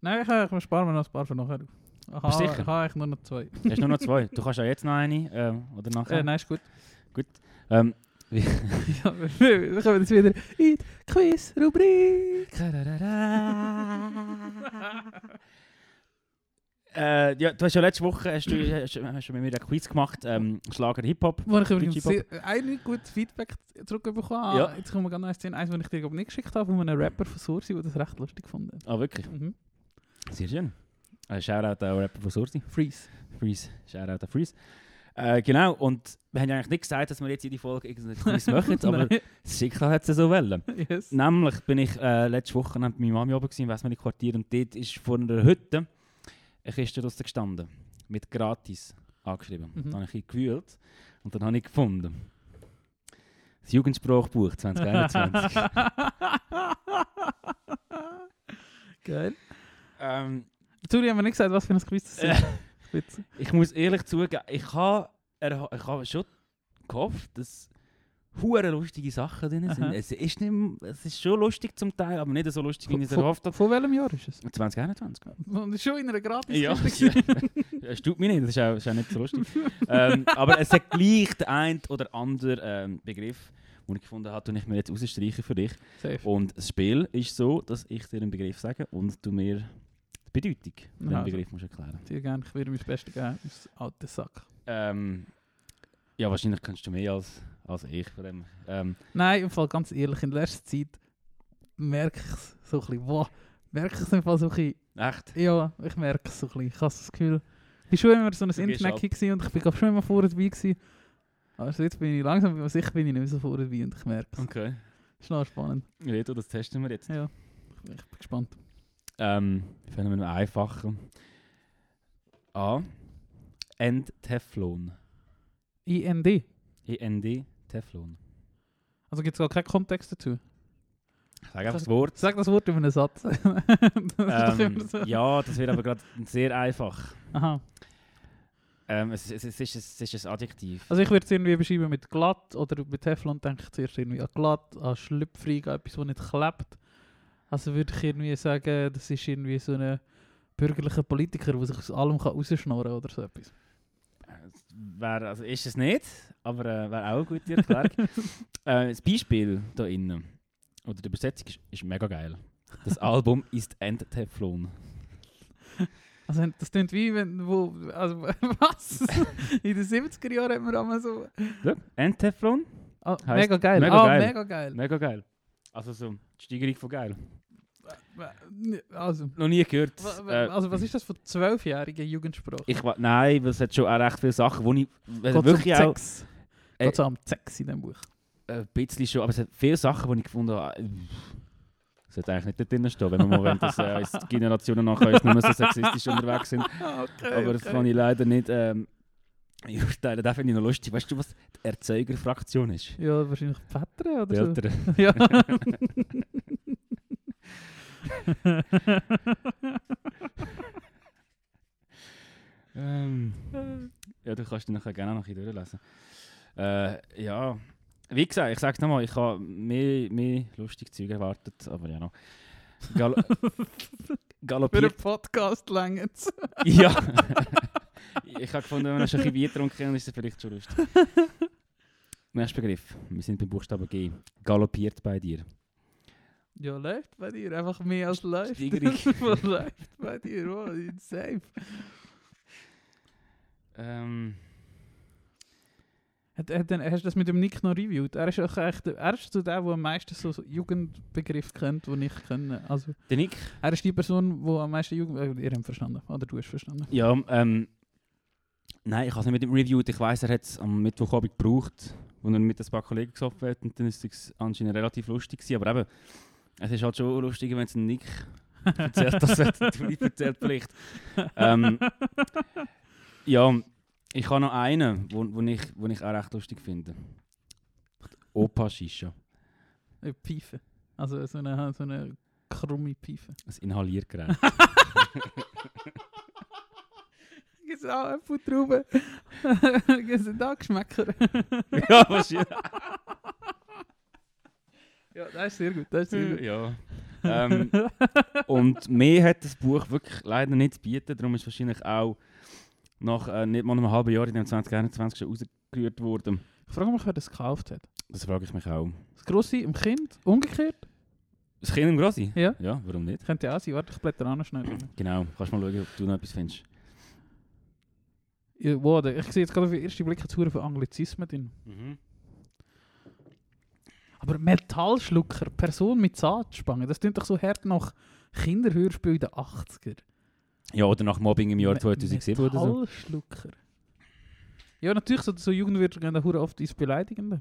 Nein, ich, ich spare mir noch ein paar für nachher. Ich Bist du sicher? ich habe nur noch zwei. Du hast nur noch zwei. Du kannst ja jetzt noch eine, ähm, oder nachher. Äh, nein, ist gut. Ähm, wie- ja, wir kommen jetzt wieder in die Quiz-Rubrik. äh, ja, du hast ja letzte Woche hast du, hast, hast du mit mir einen Quiz gemacht, ähm, Schlager Hip-Hop. Wo ich übrigens sehr, ein gutes Feedback zurückbekommen. Ja. Jetzt kommen wir ganz eins eins, was ich dir nicht geschickt habe, von einem Rapper von Sursi, der das recht lustig fand. Ah, wirklich? Mhm. Sehr schön. Äh, Shoutout an Rapper von Sursi. Freeze. Freeze. Shoutout an Freeze. Äh, genau, und wir haben ja eigentlich nicht gesagt, dass wir jetzt die Folge Quiz machen, aber das Schicksal hat es so wollen. yes. Nämlich bin ich äh, letzte Woche mit meiner Mami oben gewesen, im Westmänner Quartier und dort ist vor einer Hütte eine Kiste draussen gestanden, mit gratis angeschrieben. Mhm. Dann habe ich ihn gewühlt und dann habe ich gefunden. Das Jugendsprachbuch 2021. Geil. ähm, Zuri haben wir nicht gesagt, was für ein Quiz das ist. Ich muss ehrlich zugeben, ich habe ich habe schon gehofft, dass hure lustige Sachen drin sind. Aha. Es ist, nicht, es ist schon lustig zum Teil, aber nicht so lustig, wie ich es erhofft habe. Von welchem Jahr ist es? 2021. Und ist schon in einer gratis Ja, es tut mich nicht, das ist auch, ist auch nicht so lustig. ähm, aber es hat gleich den ein oder anderen ähm, Begriff, den ich gefunden habe, den ich mir jetzt rausstreichen für dich. Safe. Und das Spiel ist so, dass ich dir einen Begriff sage und du mir Bedeutung dem Also. Begriff musst erklären. Sehr gerne, ich werde mein Bestes geben, aus alten Sack. Ähm, ja, wahrscheinlich kannst du mehr als, als ich. Von dem. Ähm, Nein, im Fall ganz ehrlich, in der letzten Zeit merke ich es so ein bisschen, wow, merke ich es im Fall so ein bisschen, echt? ja, ich merke es so ein bisschen. Ich habe das Gefühl, ich war schon immer so ein gehst Internet gewesen und ich bin glaub, schon immer vorher dabei gewesen. Also jetzt bin ich langsam, was ich bin ich nicht mehr so vorher dabei und ich merke es. Okay. Ist noch spannend. Reto, das testen wir jetzt. Ja, ich bin gespannt. Ähm, fangen wir mit einem einfachen. A. End-Teflon. IND. E-N-D, Teflon. Also gibt es gar keinen Kontext dazu. Sage einfach das Wort. Sag das Wort über einen Satz. Das Ähm, so. ja, das wird aber gerade sehr einfach. Aha. Ähm, es, es, es, ist, es ist ein Adjektiv. Also ich würde es irgendwie beschreiben mit glatt oder mit Teflon denke ich zuerst irgendwie an glatt, an schlüpfrig, an etwas, das nicht klebt. Also würde ich irgendwie sagen, das ist irgendwie so ein bürgerlicher Politiker, der sich aus allem kann rausschnorren kann oder so etwas. Wär, also ist es nicht, aber äh, wäre auch eine gute Erklärung. äh, das Beispiel hier innen, oder die Übersetzung ist, ist mega geil. Das Album ist End-Teflon. Also das klingt wie wenn, wo, also was? In den 70er Jahren hat man einmal so... Schau, End-Teflon? Ah, Heißt- mega geil. mega ah, geil. mega geil. Mega geil. Also so, die Steigerung von geil. Also, Noch nie gehört. Äh, also was ist das für zwölfjährige Jugendsprache? ich, nein, weil es hat schon auch recht viele Sachen, wo ich äh, Geht wirklich um auch Sex. Äh, Geht so um Sex in dem Buch. ein bisschen schon, aber es hat viele Sachen, die ich gefunden habe, äh, das sollte eigentlich nicht dort drin stehen, wenn wir mal wollen, dass äh, die Generationen nachher uns mehr so sexistisch unterwegs sind. okay, Aber das kann ich leider nicht ähm, urteilen. Das finde ich noch lustig. Weißt du, was die Erzeugerfraktion ist? Ja, wahrscheinlich die Väter oder Die so. Eltern. Ja. Ähm, ja, du kannst die nachher gerne noch ein bisschen durchlesen. Äh, ja, wie gesagt, ich sage es nochmal, ich habe mehr, mehr lustige Zeug erwartet, aber ja noch. Gal Für einen galoppiert. Podcast länger ja. ich habe gefunden, wenn er schon ein bisschen Bier dann ist es vielleicht schon lustig. Nächster Begriff. Wir sind beim Buchstaben G. Galoppiert bei dir. Ja, läuft bei dir. Einfach mehr als läuft. Was läuft bei dir? Oh, safe. Ähm, Hat, hat, hast du das mit dem Nick noch reviewed? Er ist auch echt, er ist so der, der am meisten so Jugendbegriff kennt, den ich kenne. Also, der Nick? er ist die Person, die am meisten Jugend... Äh, ihr habt verstanden. Oder du hast verstanden. Ja, ähm, nein, ich habe es nicht mit ihm reviewed. Ich weiss, er hat es am Mittwochabend gebraucht, wo er mit ein paar Kollegen gesoffen hat und dann ist es anscheinend relativ lustig gewesen. Aber eben, es ist halt schon lustiger, wenn es ein Nick erzählt, das du nicht erzählt vielleicht. Ähm, ja, ich habe noch einen, wo, wo, ich, wo ich auch recht lustig finde. Opa Shisha, Äh, Pfeife. Also so eine, so eine krumme Pfeife. ein Inhaliergerät. Gibt es auch Apfeltrauben? Gibt es da Geschmäcker? ja, wahrscheinlich. Ja, das ist sehr gut. Das ist sehr gut. ja. Ähm, und mehr hat das Buch wirklich leider nicht zu bieten. Darum ist wahrscheinlich auch nach äh, nicht mal einem halben Jahr in dem 2021 schon rausgerührt worden. Ich frage mich, wer das gekauft hat. Das frage ich mich auch. Das Grosse im Kind? Umgekehrt? Das Kind im Grossi? Ja. Ja, warum nicht? Könnte ja auch sein. Warte, ich blätter an schnell. Genau. Kannst mal schauen, ob du noch etwas findest. Ja, wow, ich sehe jetzt gerade auf den ersten Blick jetzt von Anglizismen drin. Aber Metallschlucker, Person mit Zahnspange, das klingt doch so hart nach Kinderhörspiel in den 80er. Ja, oder nach Mobbing im Jahr Me- 2007 oder so. Metallschlucker. Ja, natürlich, so, so Jugendwörter gehen hure oft ins Beleidigende.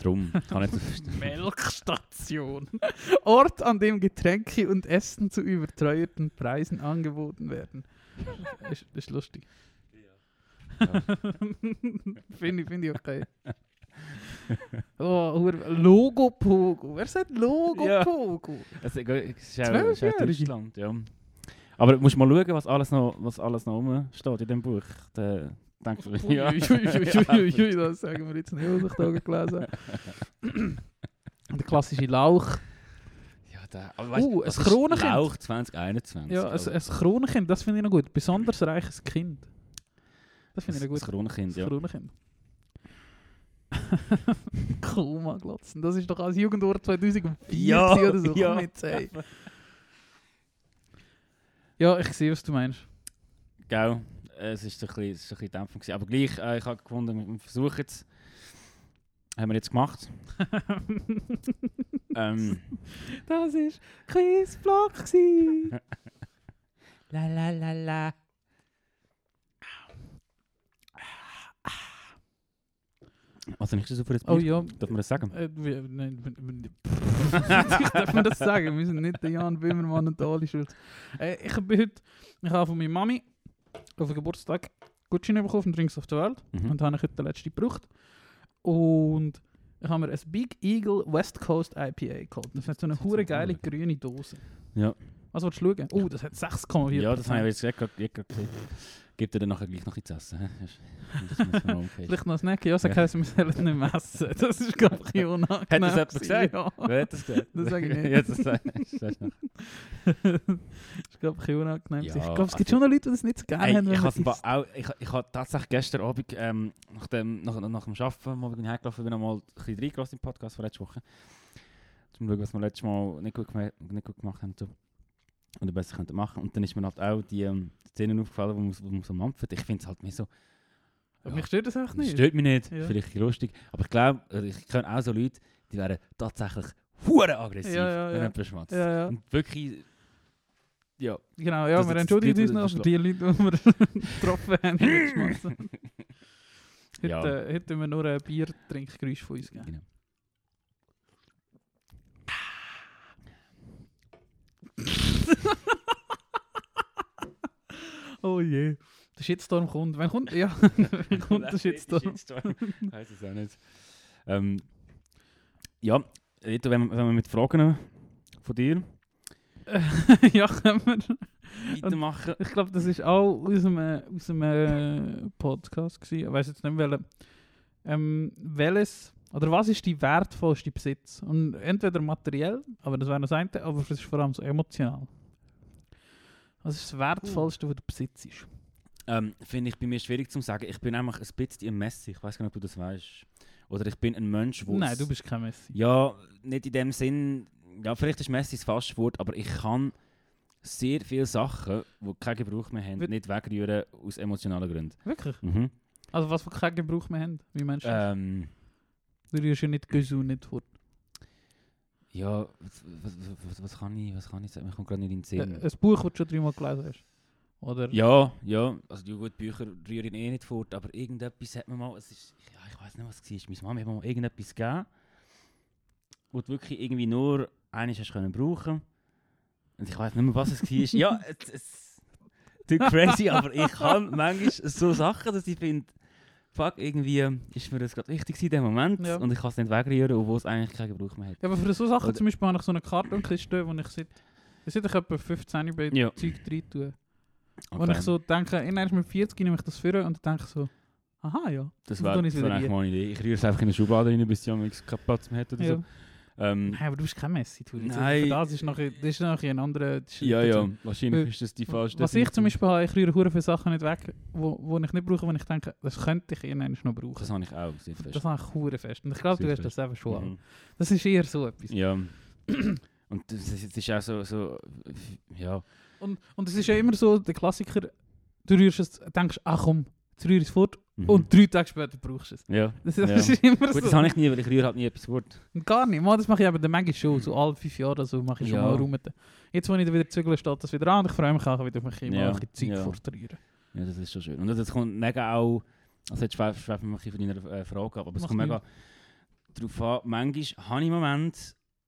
Drum. Kann so verstehen. Melkstation. Ort, an dem Getränke und Essen zu überteuerten Preisen angeboten werden. Das ist, das ist lustig. Finde ich, find ich okay. Oh, Logopogo. Wer sagt Logopogo? Ist es ist auch, ist auch. Deutschland, ja. Aber du musst mal schauen, was alles noch, was alles noch rumsteht in dem Buch. Da denkst du, ja. Uiuiuiui, das sagen wir jetzt nicht, was ich da gelesen habe. Der klassische Lauch. Ja, da, aber weißt, Uh, ein Kronenkind. Lauch 2021. Ja, ein, also. ein Kronenkind, das finde ich noch gut. Besonders reiches Kind. Das finde ich noch Das gut. Kronenkind, Das ja. Kronenkind. Koma glotzen. Das ist doch als Jugendwort 2004 Ja, oder so. ja. Jetzt, ey. Ja, ich sehe, was du meinst. Gell? Es ist ein bisschen, es ist ein bisschen Dämpfung gewesen. Aber gleich, äh, ich habe gefunden, wir versuchen es. haben wir jetzt gemacht. ähm, Das war Quizblock. la la la la. Was ist das für ein Bier? Oh ja. Darf man das sagen? Äh, wir, nein, darf man das sagen? Wir sind nicht der Jan Böhmermann und der Ali Schulz. Äh, ich bin heute, ich habe von meiner Mami auf den Geburtstag Gutschein bekommen von Drinks of the World Mhm. und habe ich heute den letzten gebraucht. Und ich habe mir ein Big Eagle West Coast IPA geholt. Das ist so eine Das hure so geile grüne Dose. Ja. Was willst du schauen? Oh, das hat 6,4%. Ja, das habe ich jetzt gerade gesehen. Gibt dir dann nachher gleich noch etwas zu essen? Vielleicht noch ein Snack. Ja, sag Ja. wir sollen nicht messen. Das ist, glaube ich, unangenehm. Hat das jemand gesagt? Ja. Wer hat das gesagt? Das sage ich nicht. ja, das sag das sag ich das ist, glaube ich, unangenehm. Ja, ich glaube, es gibt also- schon noch Leute, die das nicht so gerne Ey, haben. ich habe auch, ich, ich habe tatsächlich gestern Abend, ähm, nach, dem, nach, nach dem Arbeiten, mal bin ich hergelaufen, bin noch mal ein bisschen reingelassen im Podcast von letzter Woche. Zum schauen, was wir letztes Mal nicht gut, nicht gut gemacht haben. So. Oder besser könnten machen. Und dann ist mir halt auch die ähm, Szenen aufgefallen, wo man, wo man so mampft. Ich finde es halt mehr so... Aber mich stört das echt Das nicht. stört mich nicht, Ja. vielleicht lustig. Aber ich glaube, ich kenne auch so Leute, die wären tatsächlich hure aggressiv, Ja, ja, wenn ja. jemand schmatzt. Ja, ja. Und wirklich... Ja. Genau, ja, Das- wir entschuldigen die- uns die- noch für die Leute, die wir getroffen haben. mit Schmatzen. heute, Ja. äh, heute wir nur ein Biertrinkgeräusch von uns geben. Genau. Oh je. Der Shitstorm kommt. Wann kommt? Ja, wann kommt der Shitstorm? Weiß es auch nicht. Ähm, ja, Rito, wenn, wir- wenn wir mit Fragen von dir ja, können wir. weitermachen. Ich glaube, das ist auch aus einem, aus einem äh, Podcast. Gewesen. Ich weiß jetzt nicht, welcher. Ähm, welches, oder was ist die wertvollste Besitz? Und entweder materiell, aber das wäre das eine, aber es ist vor allem so emotional. Was ist das Wertvollste, was du besitzt? Ähm, Finde ich bei mir schwierig zu sagen. Ich bin einfach ein bisschen Messi. Ich weiß gar nicht, ob du das weißt. Oder ich bin ein Mensch, wo. Nein, du bist kein Messi. Ja, nicht in dem Sinn. Ja, vielleicht ist Messi das falsche Wort, aber ich kann sehr viele Sachen, die keinen Gebrauch mehr haben, Wird- nicht wegrühren aus emotionalen Gründen. Wirklich? Mhm. Also was für keinen Gebrauch mehr haben? Wie meinst du? das? Ähm, Du rührst ja nicht Gesù nicht fort. Ja, was, was, was, kann ich, was kann ich sagen? Mir kommt gerade nicht in den Äh, Sinn. ein Buch, das du schon dreimal gelesen hast. Oder? Ja, ja, also die guten Bücher rühren eh nicht fort, aber irgendetwas hat mir mal, es ist, ja, ich weiß nicht, was es war, meine Mama hat mir mal irgendetwas gegeben, wo du wirklich irgendwie nur eines hast können brauchen und ich weiß nicht mehr, was es war. ja, es, es crazy, aber ich kann manchmal so Sachen, dass ich finde, fuck, irgendwie ist mir das gerade wichtig in dem Moment Ja. und ich kann es nicht wegrühren, obwohl es eigentlich keinen Gebrauch mehr hat. Ja, aber für so Sachen Oder- zum Beispiel habe ich so eine Kartonkiste, wo ich seit, seit ich etwa 15 bei Ja. Zeug rein tue. Wo Okay. ich so denke, innerhalb mit 40 nehme ich das führen und dann denke ich so, aha ja. das dann wäre eigentlich mal eine Idee. Ich rühre es einfach in eine Schublade rein, bis es keinen Platz mehr hat oder ja. so. Ähm, Nein, aber du bist kein Messi. Du. Jetzt- Nein. Für das ist nachher, das ist nachher ein anderer... Ja, ja, wahrscheinlich Weil- ist das die falsche Was ich zum. Beispiel habe, ich rühre hure viele Sachen nicht weg, wo, wo ich nicht brauche, wo ich denke, das könnte ich irgendwann noch brauchen. Das habe ich auch sehr fest. Das habe ich hure fest. Und ich glaube, du hast das eben schon. Mhm. Das ist eher so etwas. Ja. Und das ist, das ist auch so, so ja. Und, und es ist ja immer so, der Klassiker, du rührst es, denkst, ach komm, jetzt rühre ich es fort Mhm. und drei Tage später brauchst du es. ja. Das, Ja. das ist immer Gut, so. das habe ich nie, weil ich rühre halt nie etwas. Und Gar nicht. Mal, das mache ich aber dann manchmal schon. So alle fünf Jahre so mache ich schon Ja. mal rum. Jetzt, wo ich wieder zügle, steht das wieder an. Ich freue mich auch wieder auf mich immer Ja. ein bisschen Zeug Ja. fortrühren. Ja, das ist schon schön. Und das kommt mega auch, also jetzt schweifen wir ein bisschen von deiner äh, Frage ab, aber es kommt mega darauf an, manchmal habe ich Momente,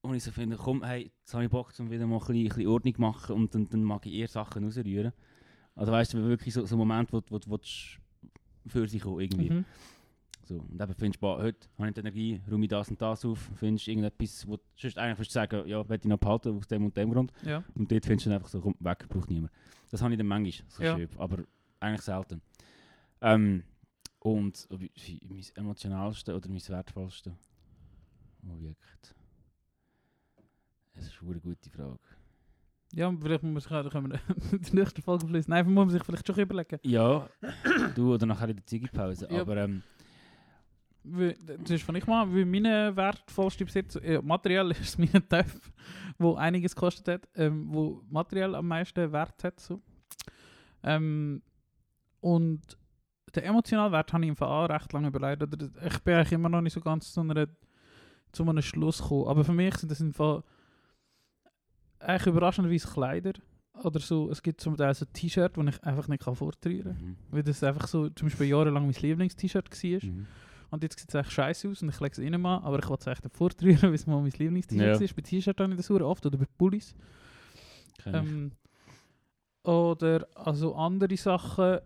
wo ich so finde, komm, hey, jetzt habe ich Bock, um wieder mal ein bisschen, ein bisschen Ordnung zu machen und dann, dann mag ich eher Sachen rausrühren. Also weißt du, wirklich so, so Moment, wo, wo, wo du für sich kommen irgendwie. Mhm. So, und eben findest du, boah, heute habe ich die Energie, räume das und das auf, findest du irgendetwas, wo du sonst eigentlich sagen, ja, will ich noch behalten, aus dem und dem Grund. Ja. Und dort findest du dann einfach so, komm, weg, braucht niemand. Das habe ich dann manchmal, so Ja. schön, aber eigentlich selten. Ähm, und wie- mein emotionalste oder mein wertvollste Objekt? Das ist eine gute Frage. Ja, vielleicht muss man nächste Folge fließen. Nein, muss man sich vielleicht schon überlegen. Ja, du oder nachher in der Ziggy-Pause, Ja. aber ähm, Das ist von ich mal, wie meine wertvollste Besitz, äh, materiell ist mein Töpf, wo einiges gekostet hat, ähm, wo materiell am meisten Wert hat. So. Ähm, und den emotionalen Wert habe ich im Fall auch recht lange überlegt. Oder ich bin eigentlich immer noch nicht so ganz zu, einer, zu einem Schluss gekommen. Aber für mich sind das im Fall eigentlich überraschenderweise Kleider. Oder so, es gibt zum Beispiel so ein T-Shirt, das ich einfach nicht vortragen kann. Mhm. Weil das einfach so zum Beispiel jahrelang mein Lieblings-T-Shirt war. Mhm. Und jetzt sieht es echt scheiße aus und ich lege es innen mal, aber ich will es echt nicht vortragen, weil es mal mein Lieblings-T-Shirt ja. ist. Bei T-Shirt habe ich das oft oder bei Pullis. Ähm, oder also andere Sachen,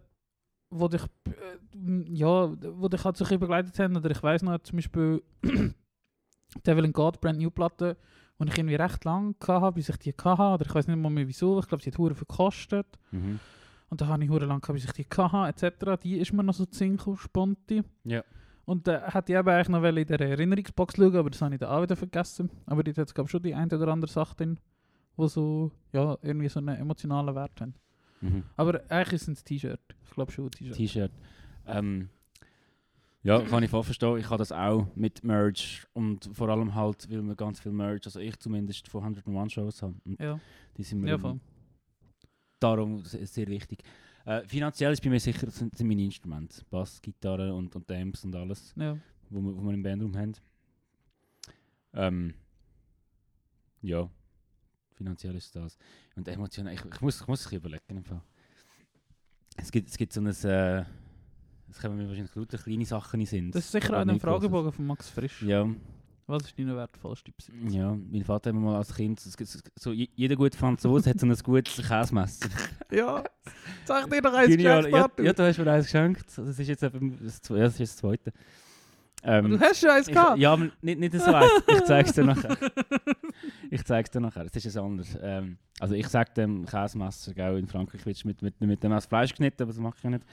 wo dich, äh, ja, wo dich halt so begleitet haben. Oder ich weiß noch, zum Beispiel Devil and God, Brand New Platte, die ich irgendwie recht lang hatte, bis ich die hatte. Oder ich weiß nicht mal mehr wieso. Ich glaube, sie hat hure verkostet. Mhm. Und da habe ich hure lang gehabt, bis ich die hatte, etc. Die ist mir noch so zinkel sponti. Ja. Und da äh, hätte ich eben eigentlich noch in der Erinnerungsbox schauen, aber das habe ich dann auch wieder vergessen. Aber die hat glaube schon die eine oder andere Sache drin, die so, ja, irgendwie so einen emotionalen Wert haben. Mhm. Aber eigentlich ist es ein T-Shirt. Ich glaube schon ein T-Shirt. T-Shirt. Ähm, ja, kann ich voll verstehen. Ich habe das auch mit Merch und vor allem halt, weil wir ganz viel Merch, also ich zumindest von 101 Shows haben. ja. Die sind mir ja, voll. darum sehr wichtig. Äh, finanziell ist bei mir sicher, das sind, sind meine Instrumente. Bass, Gitarre und, und Amps und alles, ja. wo, wir, wo wir im Bandraum haben. Ähm, ja, finanziell ist das. Und emotional, ich, ich, muss, ich muss es überlegen. Im Fall. Es, gibt, es gibt so ein... Äh, es kommen mir wahrscheinlich lauter kleine Sachen in Sinn. Das ist sicher auch ein Fragebogen von Max Frisch. Ja. Was ist deine wertvollste Besitz? Ja, mein Vater hat mir mal als Kind, so, jeder gute Franzose hat so ein gutes Käsemesser. ja, sag dir doch eins geschenkt, ja, ja, du hast mir eins geschenkt. Das ist jetzt eben das, ja, das, ist das zweite. Ähm, du hast schon eins gehabt? ja, aber nicht, nicht so eins. Ich zeig's dir nachher. ich zeig's dir nachher. Das ist ein anderes. Ähm, also ich sag dem Käsemesser, gell, in Frankreich wird mit, mit, mit dem Fleisch geschnitten, aber das mache ich nicht.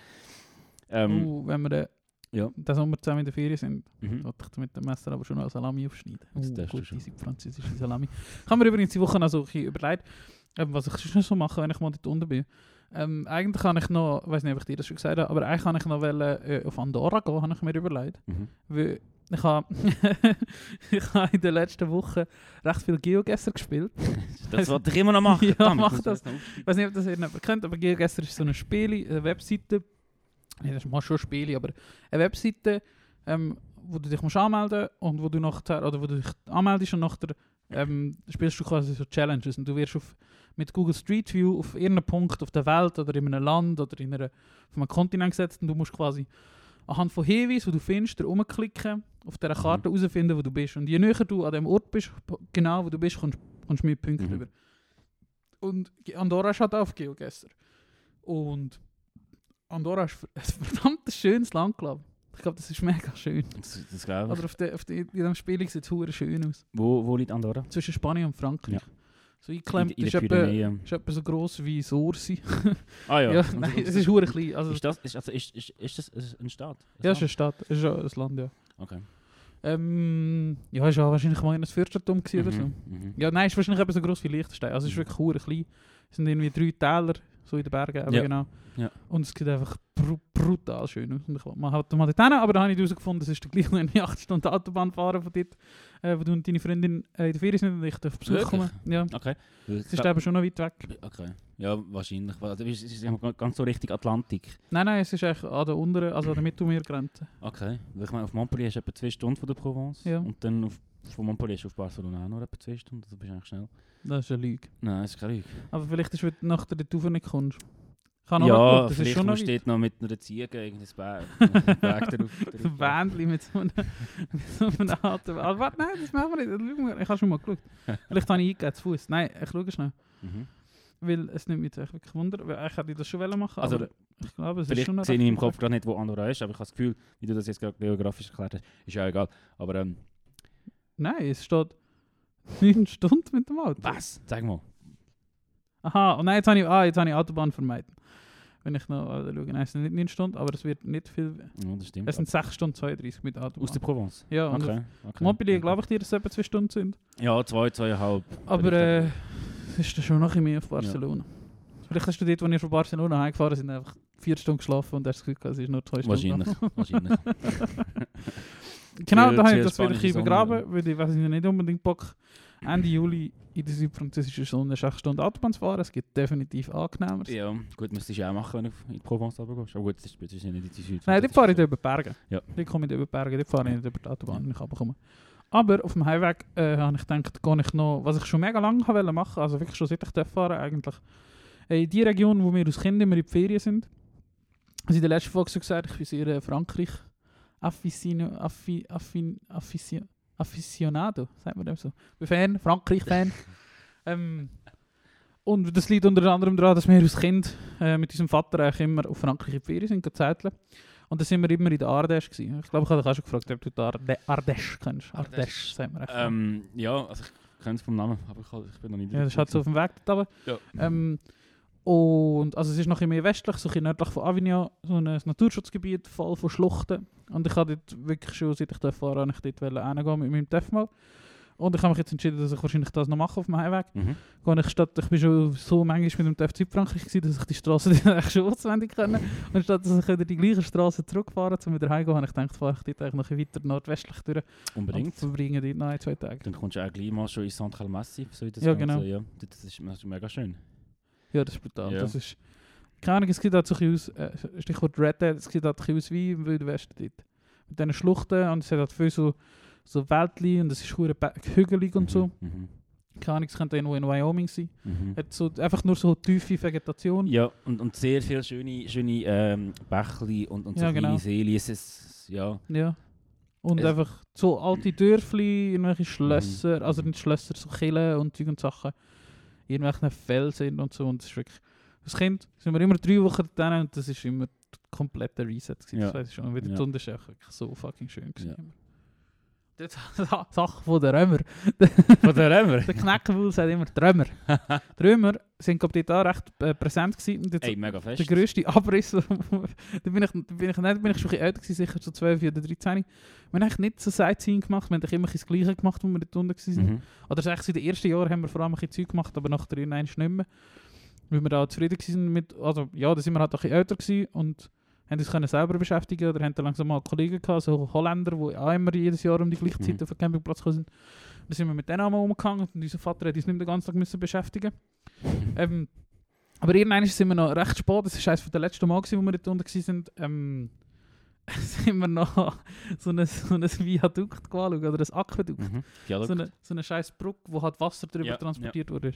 Ähm, uh, wenn wir ja. den Sommer zusammen in der Ferien sind, mhm. wollte ich mit dem Messer aber schon noch Salami aufschneiden. Das uh, gut, schon. französische Salami. Ich habe mir übrigens die Woche noch so überlegt, ähm, was ich sonst so mache, wenn ich mal dort unten bin. Ähm, eigentlich kann ich noch, ich weiß nicht, ob ich dir das schon gesagt habe, aber eigentlich kann ich noch wollen, äh, auf Andorra gehen, habe ich mir überlegt. Mhm. Weil ich habe ich ha in den letzten Wochen recht viel Geogesser gespielt. das wollte ich immer noch machen. ja, mach das. Ich weiß nicht, ob das ihr kennt, aber Geogesser ist so eine Spiele, eine Webseite, nee, das ist schon Spiele, aber eine Webseite, ähm, wo du dich musst anmelden und wo du nachher, oder wo du dich anmeldest und nachher ähm, spielst du quasi so Challenges und du wirst auf, mit Google Street View auf irgendeinen Punkt auf der Welt oder in einem Land oder in einer, auf einem Kontinent gesetzt und du musst quasi anhand von Hinweisen, die du findest, da rumklicken, auf dieser mhm. Karte herausfinden, wo du bist. Und je näher du an dem Ort bist, genau wo du bist, kommst, kommst du mehr Punkte mhm. über. Und Andorra ist halt auf GeoGuessr. Und Andorra ist ein verdammt schönes Land, glaube ich. Ich glaube, das ist mega schön. Das, das glaube ich. Oder auf, de, auf de, in diesem Spiel sieht es schön aus. Wo, wo liegt Andorra? Zwischen Spanien und Frankreich. Ja. So eingeklemmt in, in ist, etwa, ist etwa so gross wie Sorsi. ah ja. ja nein, es ist hure klein. Also, ist, das, ist, also, ist, ist, ist das ein Staat? Ein ja, es ist eine Stadt. Es ist ein Land, ja. Okay. Ähm, ja, es war wahrscheinlich mal ein Fürstentum mhm, oder so. Mhm. Ja, nein, es ist wahrscheinlich etwa so gross wie Liechtenstein. Also es ist wirklich hure klein. Es sind irgendwie drei Täler so in den Bergen, aber ja. genau. Ja. Und es sieht einfach br brutal schön aus. Und ich man halt mal dort hin, aber dann habe ich herausgefunden, es ist der gleiche, wenn ich 8 Stunden Autobahn fahren von dort, äh, wo du und deine Freundin äh, in der Ferien sind und ich auf Besuch kommen. Ja. Okay. Es ist eben schon noch weit weg. Okay. Ja, wahrscheinlich. Es ist ganz so richtig Atlantik. Nein, nein, es ist eigentlich an der unteren, also an der Mittelmeergrenze. Okay. Weil ich meine, auf Montpellier ist etwa 2 Stunden von der Provence. Ja. Und dann auf, von Montpellier ist auf Barcelona auch noch etwa 2 Stunden. Also bist du eigentlich schnell. Das ist eine Lüge. Nein, das ist keine Lüge. Aber vielleicht ist, wenn du nach der Tour nicht kommst. Kann ja, das vielleicht ist schon steht noch mit einer Ziege irgendein Berg darauf. Ein Bändchen mit so einem, mit so einem Auto. Aber warte, nein, das machen wir nicht. Ich habe schon mal geschaut. Vielleicht habe ich eingegeben zu Fuß. Nein, ich schaue schnell. Mhm. Weil es nimmt mich echt wirklich Wunder. Weil eigentlich hätte ich das schon machen also, ich glaube, es ist schon sehe ich im Kopf gerade nicht, wo Andorra ist, aber ich habe das Gefühl, wie du das jetzt gerade geografisch erklärt hast, ist ja egal. Aber ähm, Nein, es steht 9 Stunden mit dem Auto. Was? Sag mal. Aha, und nein, jetzt habe ich, ah, jetzt habe ich Autobahn vermeiden. Wenn ich noch äh, schaue, nein, es sind nicht 9 Stunden, aber es wird nicht viel. Ja, das stimmt. Es sind 6 Stunden 32 mit Autobahn. Aus der Provence? Ja, okay. okay. Montpellier glaube ich dir, dass es etwa 2 Stunden sind. Ja, 2, zwei, 2,5. Aber äh, es ist schon noch ein mehr auf Barcelona. Ja. Vielleicht hast du dort, wo wir von Barcelona heimgefahren sind, einfach 4 Stunden geschlafen und hast das Gefühl, es ist nur 2 Stunden. Wahrscheinlich. Wahrscheinlich. genau, da habe ich das wieder begraben, weil ich weiß nicht unbedingt Bock Ende Juli in der südfranzösischen Sonne 6 Stunden Autobahn zu fahren. Es gibt definitiv angenehmer. Ja, gut, müsstest du auch machen, wenn du in die Provence runtergehst. Aber gut, das ist, nicht in die Süd. Nein, die fahre ich über die Berge. Ja. Die komme ich über die Berge, die fahre ich nicht über die Autobahn, wenn ich runterkomme. Aber auf dem Heimweg äh, habe ich gedacht, gehe ich noch, was ich schon mega lange wollte machen, also wirklich schon seit ich fahren eigentlich, äh, in die Region, wo wir als Kinder immer in die Ferien sind. Also in der letzten Folge so gesagt, ich bin sehr äh, Frankreich Afficino, affi, affin, afficio, Afficionado, sagt man dem so. Ich bin Fan, Frankreich-Fan. ähm, und das liegt unter anderem daran, dass wir als Kind äh, mit unserem Vater eigentlich immer auf Frankreich in die Ferien sind, gezeitelt. Und dann sind wir immer in der Ardèche gewesen. Ich glaube, ich habe dich auch schon gefragt, ob du die Arde Ardèche kennst. Ardèche, sagt man echt. Ähm, ja, also ich kenne es vom Namen, aber ich, ich bin noch nicht Ja, das ist halt so auf dem Weg dort Ja. ähm, Und also es ist noch ein mehr westlich, so ein nördlich von Avignon, so ein Naturschutzgebiet voll von Schluchten. Und ich habe dort wirklich schon, seit ich dort fahre, habe ich dort reingehen mit meinem TEF mal. Und ich habe mich jetzt entschieden, dass ich wahrscheinlich das noch mache auf dem Heimweg. Mhm. Ich, statt, ich bin schon so manchmal mit dem TEF Südfrankreich gewesen, dass ich die Straße eigentlich schon auswendig kenne. Und statt dass ich wieder die gleiche Straße zurückfahre, um wieder heimzugehen, habe ich gedacht, fahre ich dort eigentlich noch weiter nordwestlich durch. Unbedingt. Und verbringe dort noch ein, zwei Tage. Dann kommst du auch gleich mal schon in Central Massif, so wie das Ja, genau. Ja, das ist, das ist mega schön. Ja, das ist brutal. Ja. Das ist, keine Ahnung, es sieht halt so ein bisschen aus, äh, Stichwort Red Dead, es sieht halt ein bisschen aus wie im Wilden Westen dort. Mit diesen Schluchten und es hat halt viel so, so Wäldli und es ist hügelig und so. Mhm. Keine Ahnung, es könnte irgendwo in Wyoming sein. Mhm. Hat so einfach nur so tiefe Vegetation. Ja, und, und sehr viele schöne, schöne ähm, Bächli und, und so Ja, genau. Seelen. Es ist, ja, Ja. Und Es- einfach so alte Dörfli, irgendwelche Schlösser, also nicht Schlösser, so Killen und Zeug und Sachen. Irgendwelche Felsen und so. Und das ist wirklich, als Kind sind wir immer drei Wochen da und das ist immer der komplette Reset. gewesen. Ja. Das weiß ich schon. Und wieder Ja. die Unterschiede ist wirklich so fucking schön. gewesen. Ja. Das Sache von den Römer. von der Römer. Der Kneckenwul sagt immer die Römer. die Römer sind glaub ich auch recht äh, präsent gewesen. Und Ey, mega fest. der grösste Abriss, da bin ich, da bin ich, nicht, bin ich schon ein älter gewesen, sicher so 12 oder 13. Wir haben eigentlich nicht so Sightseeing gemacht, wir haben immer das Gleiche gemacht, wo wir dort unten waren. Mhm. Oder ist eigentlich in den ersten Jahren haben wir vor allem ein bisschen Zeug gemacht, aber nach der irgendwann nicht mehr. Weil wir da zufrieden waren mit, also ja, da sind wir halt ein bisschen älter gewesen und haben uns können selber beschäftigen oder haben langsam mal Kollegen gehabt, so Holländer, die auch immer jedes Jahr um die gleiche Zeit Mhm. auf den Campingplatz gekommen sind. Da sind wir mit denen einmal umgegangen und unser Vater hat uns nicht den ganzen Tag müssen beschäftigen ähm, aber irgendwann sind wir noch recht spät, das war eines der letzten Mal, gewesen, wo wir dort unten waren, ähm, sind wir noch so ein, so ein Viadukt geschaut, oder ein Aquädukt. Mhm. Ja, So eine, so eine scheiß Brücke, wo halt Wasser drüber Ja, transportiert wurde.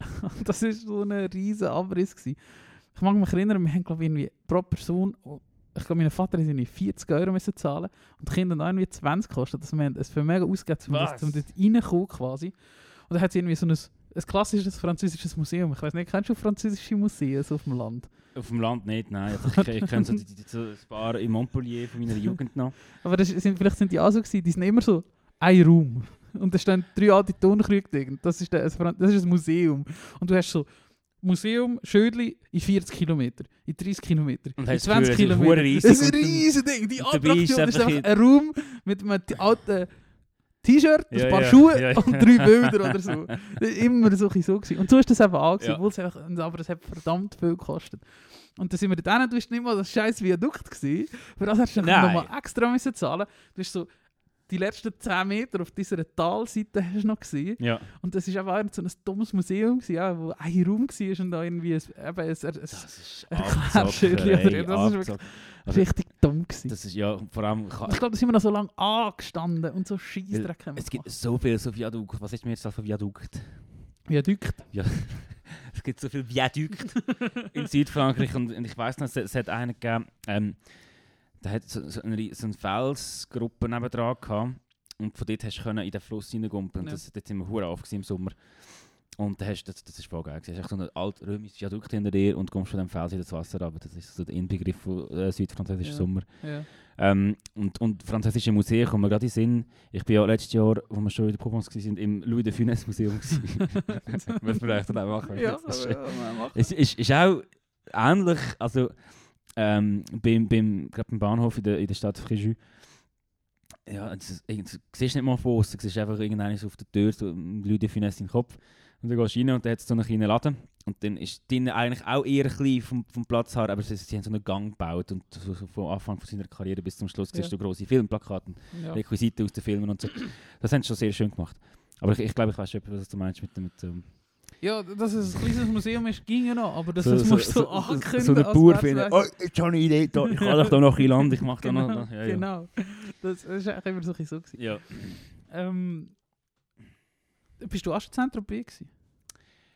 Und das war so ein riesen Abriss. Gewesen. Ich mag mich erinnern, wir haben glaube irgendwie pro Person, ich glaube mein Vater hat irgendwie 40 Euro müssen zahlen und die Kinder haben irgendwie 20 gekostet. Also wir haben es für mega ausgegeben, um, das, um dort reinzukommen quasi. Und dann hat es irgendwie so ein, ein klassisches französisches Museum. Ich weiß nicht, kennst du französische Museen so auf dem Land? Auf dem Land nicht, nein. Also ich, ich kenne so, die, die, so ein paar in Montpellier von meiner Jugend noch. Aber das sind, vielleicht sind die auch so gewesen, die sind immer so ein Raum. Und da stehen drei alte Tonkrüge drin. Das ist, der, das ist ein Museum. Und du hast so Museum, Schödli in 40 Kilometer, in 30 Kilometer, in hast 20 das Gefühl, es ist Kilometer. Das ist ein riesen Ding. Die Attraktion ist einfach einfach ein Raum mit einem alten T-Shirt, ein paar Schuhe und drei Bilder oder so. Immer so, so gewesen. Und so ist das gewesen, Ja. obwohl es einfach, aber es hat verdammt viel gekostet. Und dann sind wir dort hin, du hast nicht mal das scheiß Viadukt gesehen. Für das hast du nochmal extra müssen zahlen. Du hast so die letzten 10 Meter auf dieser Talseite hast du noch gesehen. Ja. Und das ist einfach so ein dummes Museum, gewesen, ja, wo ein Raum war und da irgendwie ein, eben ein, ein, ein Das Abzockerei, oder- das ist Abzock- Also, richtig dumm gewesen. Das ist ja vor allem... Ich glaube, da sind wir noch so lange angestanden und so Scheissdreck haben Es gibt so viel so Viadukt. Was ist mir jetzt für Viadukt? Viadukt. Es gibt so viel Viadukt in Südfrankreich und, und ich weiß noch, es, es hat einen gegeben, ähm, der hat so, so, eine, so eine Felsgruppe nebendran gehabt und von dort hast du in den Fluss reingumpen und Ja. das, dort sind wir hure auf im Sommer. Und da hast, das, das ist voll geil. Du hast so ein alt römisches Viadukt hinter dir und kommst von dem Fels in das Wasser runter. Das ist so der Inbegriff von äh, südfranzösischen Ja. Sommer. Ja. Ähm, und, und französische Museen kommen mir gerade in den Sinn. Ich bin ja letztes Jahr, wo wir schon in der Provence waren, im Louis de Funès Museum. Was wir vielleicht dann auch machen. Ja, Das ist- ja, ja, mach. es ist, ist auch ähnlich, also ähm, beim, beim, gerade beim Bahnhof in der, in der Stadt Fréjus, ja, es irgend- du siehst nicht mal von außen, siehst einfach irgendeines auf der Tür, so ein Leute Finesse im Kopf. Und dann gehst du rein und dann hat es so einen kleinen Laden. Und dann ist drinnen eigentlich auch eher klein vom, vom Platz her, aber sie, sie haben so einen Gang gebaut und so, so vom Anfang von seiner Karriere bis zum Schluss Ja. siehst du grosse Filmplakate, Ja. Requisiten aus den Filmen und so. Das haben sie schon sehr schön gemacht. Aber ich, ich glaube, ich weiß schon, was du meinst mit dem... Mit dem ja, dass es ein kleines Museum ist, ging ja noch, aber dass so, so, musst so, so ankündigen. So ein Bauer finden, oh, jetzt habe ich eine Idee, da, ich kann doch da noch ein Land, ich mache da genau, noch... Ja, genau, das war eigentlich immer so, so gewesen. Ja. Ähm, bist du auch schon Zentrum B gewesen?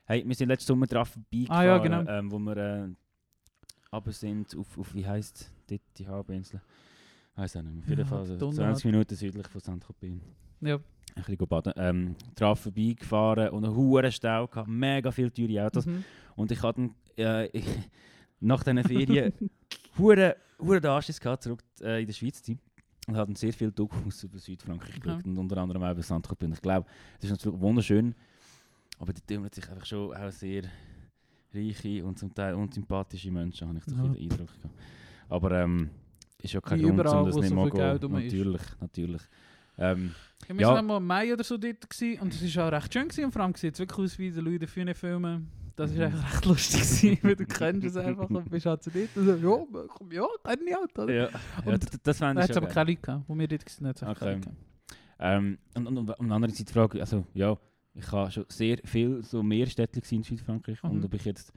Hey, wir sind letzten Sommer drauf vorbeigefahren, ah, ja, genau. ähm, wo wir äh, aber sind auf, auf wie heisst dort die Halbinsel? Weiß auch nicht mehr. Auf jeden Fall so 20 Minuten südlich von Saint-Tropez. Ja. Ein bisschen baden. Ähm, drauf vorbeigefahren und einen hohen Stau gehabt, mega viele teure Autos. Mhm. Und ich hatte äh, ich, nach diesen Ferien hure hure Anschiss gehabt, zurück äh, in der Schweiz zu und hatten sehr viel Dokus über Südfrankreich mhm. geschaut und unter anderem auch über Saint-Tropez. Ich glaube, es ist natürlich wunderschön, aber die tümmelt sich einfach schon auch sehr reiche und zum Teil unsympathische Menschen, habe ich so ja. den Eindruck gehabt. Aber ähm, ist ja kein Wie Grund, um das nicht so mal zu um Natürlich, natürlich. Ähm, ja, wir ja. waren mal im Mai oder so dort gewesen, und es war auch recht schön gewesen, und vor allem sieht es wirklich aus wie die Louis de Filme. Das war mhm. eigentlich recht lustig, gewesen, weil du kennst es einfach und bist halt zu dort und so, ja, komm, ja, kenn ich halt, oder? Ja, ja das, das fände ich aber keine Leute gehabt, wo wir dort waren, hat okay. Ähm, und, und, und, und andere Seite Frage, also ja, ich habe schon sehr viel so Meerstädte in Südfrankreich mhm. und ob ich jetzt,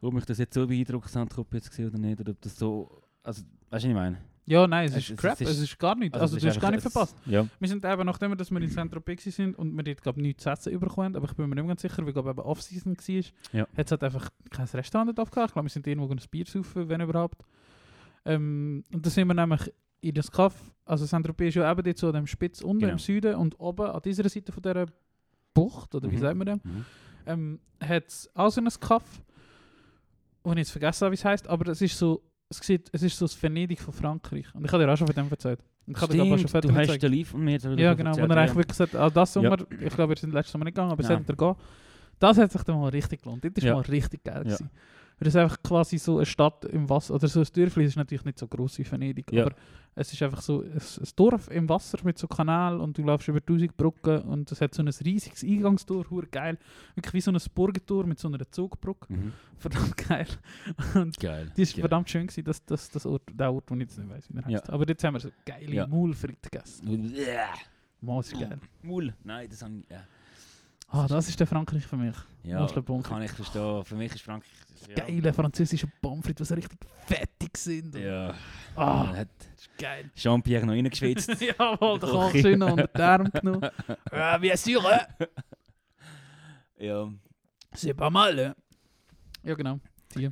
ob mich das jetzt so beeindruckt hat, ob jetzt gesehen oder nicht, oder ob das so, also, weißt du, was ich meine? Ja, nein, es, es ist crap, es ist, es ist gar nichts. Also, also du hast gar nicht verpasst. Ja. Wir sind eben, nachdem dass wir in Saint-Tropez sind und wir dort, glaube ich, nichts zu essen bekommen aber ich bin mir nicht ganz sicher, weil glaube eben Off-Season war, ja. hat es halt einfach kein Restaurant aufgehabt. Ich glaube, wir sind irgendwo ein Bier saufen, wenn überhaupt. Ähm, und da sind wir nämlich in das Kaff, also Saint-Tropez ist ja eben dort so an dem Spitz unten genau. im Süden und oben an dieser Seite von dieser Bucht, oder wie mhm. sagen wir das, mhm. ähm, hat es auch so ein Kaff, wo ich jetzt vergessen habe, wie es heisst, aber es ist so es, sieht, es ist so das Venedig von Frankreich. Und ich habe dir auch schon von dem erzählt. Ich habe dir aber schon du hast den Live von mir Ja, genau. Wo er eigentlich wirklich gesagt ah, das Sommer, ja. ich glaube, wir sind letztes Sommer nicht gegangen, aber ja. sollte er gehen. Das hat sich dann mal richtig gelohnt. Das war ja. mal richtig geil. Ja. Weil es einfach quasi so eine Stadt im Wasser, oder so ein Dörfli, ist natürlich nicht so groß wie Venedig, ja. aber es ist einfach so ein, ein, Dorf im Wasser mit so Kanal und du läufst über 1000 Brücken und es hat so ein riesiges Eingangstor, hure geil. Wirklich wie so ein Burgentor mit so einer Zugbrücke. Mhm. Verdammt geil. Und geil. Die ist geil. verdammt schön gewesen, das, das, das Ort, der Ort, wo ich jetzt nicht weiß, wie er heißt. Ja. Aber jetzt haben wir so geile ja. Maulfritte gegessen. Ja. Maus geil. Maul? Nein, das habe ich... Ja. Ah, das ist der Frankreich für mich. Ja, kann ich verstehen. Für mich ist Frankreich... Ja. Geile französische Pommes die so richtig fettig sind. Ja. Ah, hat geil. Jean-Pierre noch reingeschwitzt. Jawohl, kann ich schön unter den Arm genommen. ja, bien sûr. ja. C'est pas mal, ja. Ja, genau. Die.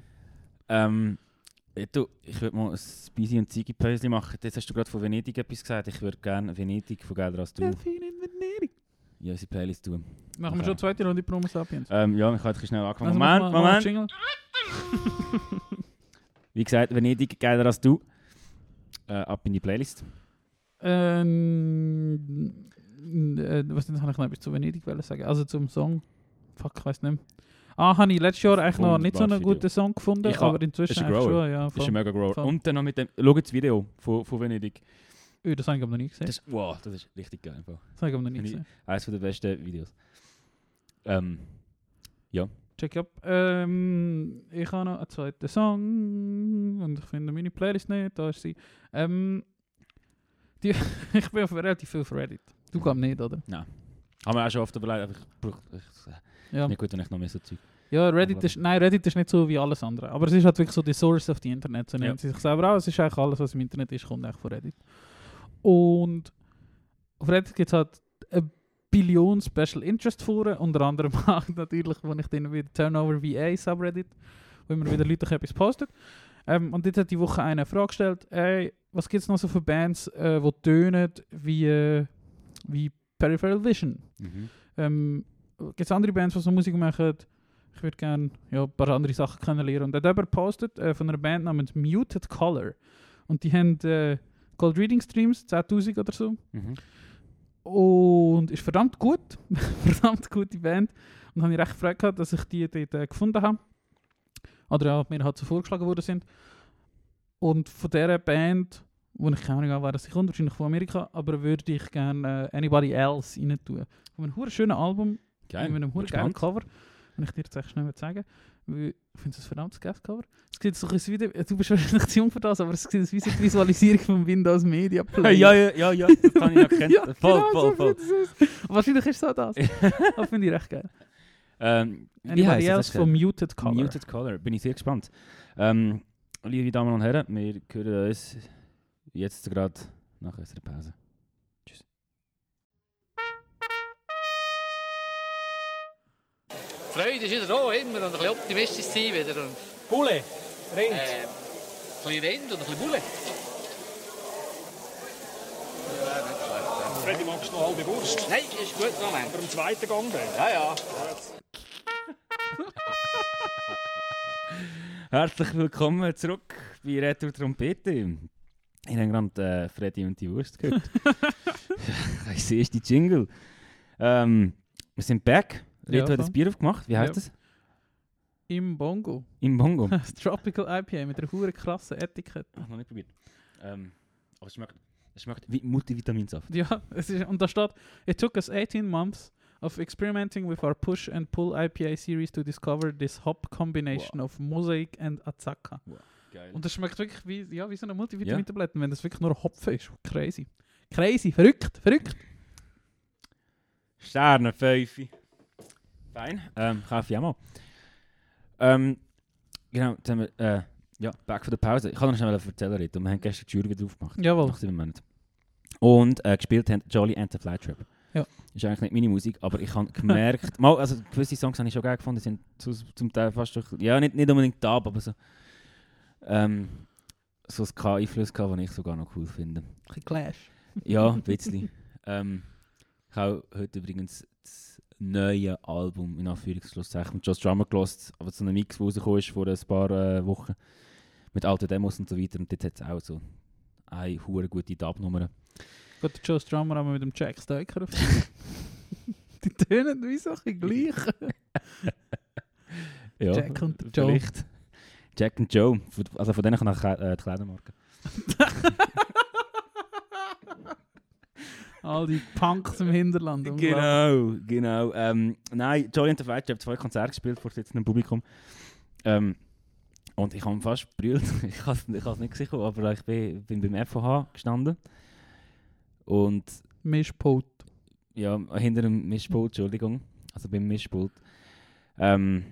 Ähm, du, ich würde mal ein Spisi und Ziggy-Päuschen machen. Jetzt hast du gerade von Venedig etwas gesagt. Ich würde gerne Venedig von Geiler als du. Delfin in Venedig ja, unsere Playlist tun. Machen wir schon eine zweite Runde Promo Sapiens? Ähm, ja, ich habe jetzt schnell angefangen. Also Moment, Moment. Wie gesagt, Venedig geiler als du. Äh, ab in die Playlist. Ähm, äh, was denn, habe ich noch etwas zu Venedig sagen? Also zum Song. Fuck, ich weiß nicht mehr. Ah, habe ich letztes Jahr eigentlich noch nicht so einen guten Song gefunden, ich aber inzwischen ist schon. Ja, voll, ist ein mega Grower. Und dann noch mit dem, schau das Video von, von Venedig. Oh, das habe ich aber noch nie gesehen. Das, wow, das ist richtig geil. Das habe ich aber noch nie gesehen. Eines der besten Videos. Ähm, ja. Check up. Ähm, ich habe noch einen zweiten Song und ich finde meine Playlist nicht. Da ist sie. Ähm, die, ich bin auf relativ viel auf Reddit. Du kommst nicht, oder? Nein. Haben wir auch schon oft überlegt, ich brauche ja. nicht gut, wenn ich noch mehr so Zeug. Ja, Reddit ist, nein, Reddit ist nicht so wie alles andere. Aber es ist halt wirklich so die Source of the Internet. So ja. sie sich selber auch. Es ist eigentlich alles, was im Internet ist, kommt eigentlich von Reddit. Und auf Reddit gibt es halt eine Billion Special Interest Foren, unter anderem auch natürlich, wo ich dann wieder Turnover VA Subreddit, wo immer wieder Leute etwas postet. Ähm, und jetzt hat die Woche eine Frage gestellt, ey, was gibt es noch so für Bands, äh, die tönen wie, äh, wie Peripheral Vision? Mhm. Ähm, gibt es andere Bands, die so Musik machen? Ich würde gerne ja, ein paar andere Sachen kennenlernen. Und er hat jemand gepostet äh, von einer Band namens Muted Color. Und die haben äh, Gold Reading Streams, 10.000 oder so. Mhm. Und ist verdammt gut. verdammt gute Band. Und habe ich recht gefreut gehabt, dass ich die dort äh, gefunden habe. Oder ja, mir halt so vorgeschlagen worden sind. Und von dieser Band, wo ich keine Ahnung wer das kommt, wahrscheinlich von Amerika, aber würde ich gerne äh, Anybody Else rein tun. Von einem schönen Album, Geil. mit einem geilen Cover. Wenn ich dir jetzt echt schnell sagen ich finde es ein verdammtes Guest-Cover. Es sieht so ein wieder, du bist wahrscheinlich zu jung für das, aber es sieht wie die Visualisierung vom Windows Media Player. ja, ja, ja, ja, das kann ich erkennen. ja, voll, genau, voll, voll. Wahrscheinlich ist es auch das. das finde ich recht geil. Ähm, wie else das? von Muted Color? Muted Color. Bin ich sehr gespannt. Ähm, liebe Damen und Herren, wir hören uns jetzt gerade nach unserer Pause. Freude ist wieder da, immer und ein bisschen optimistisch sein wieder. Und, Bulle, Rind. äh, ein bisschen Rind und ein bisschen Bulle. Freddy, magst du noch halbe Wurst? Nein, ist gut, Moment. Im zweiten Gang dann? Ja, ja. Herzlich willkommen zurück bei Retro Trompete. Ich habe gerade äh, Freddy und die Wurst gehört. ich sehe die Jingle. Ähm, wir sind back. Ja, Reto hat das voll. Bier aufgemacht. Wie heißt Ja. das? Im Bongo. Im Bongo. Das Tropical IPA mit einer hohen krassen Etikette. Ach, noch nicht probiert. Ähm, aber es schmeckt, es schmeckt wie Multivitaminsaft. Ja, es ist, und da steht, it took us 18 months of experimenting with our push and pull IPA series to discover this hop combination of Mosaic and Azaka. Geil. Und das schmeckt wirklich wie, ja, wie so eine Multivitamintablette, wenn das wirklich nur Hopfen ist. Crazy. Crazy, verrückt, verrückt. Sterne 5. Fein. Ähm, mal. Ähm, genau, jetzt haben wir, äh, ja, back von der Pause. Ich kann noch schnell erzählen, Rito. Wir haben gestern die Jury wieder aufgemacht. Jawohl. Nach sieben Monaten. Und äh, gespielt haben Jolly and the Flytrap. Ja. Ist eigentlich nicht meine Musik, aber ich habe gemerkt, mal, also gewisse Songs habe ich schon geil gefunden, die sind zu, zum Teil fast durch, ja, nicht, nicht unbedingt da, aber so, ähm, so ein K-Einfluss gehabt, den ich sogar noch cool finde. Ein Clash. Ja, ein bisschen. ähm, ich habe heute übrigens neue Album in Anführungszeichen mit Josh Drummer gelost, aber so ein Mix, der rausgekommen ist vor ein paar äh, Wochen mit alten Demos und so weiter. Und dort hat es auch so eine hure gute Dub-Nummer. Gut, der Joe Strummer haben wir mit dem Jack Stoker auf. Die tönen wie bisschen gleich. Ja, Jack und Joe. vielleicht. Jack und Joe. Also von denen kann ich äh, die Kleidermarke. All die Punks im Hinterland. Genau, genau. Ähm, nein, Jolly and the Flight, ich habe zwei Konzerte gespielt vor sitzendem Publikum. Ähm, und ich habe fast gebrüllt. ich habe es ich nicht gesehen, aber ich bin, bin beim FOH gestanden. Und Mischpult. ja, hinter dem Mischpult, Entschuldigung. Also beim Mischpult. Ähm,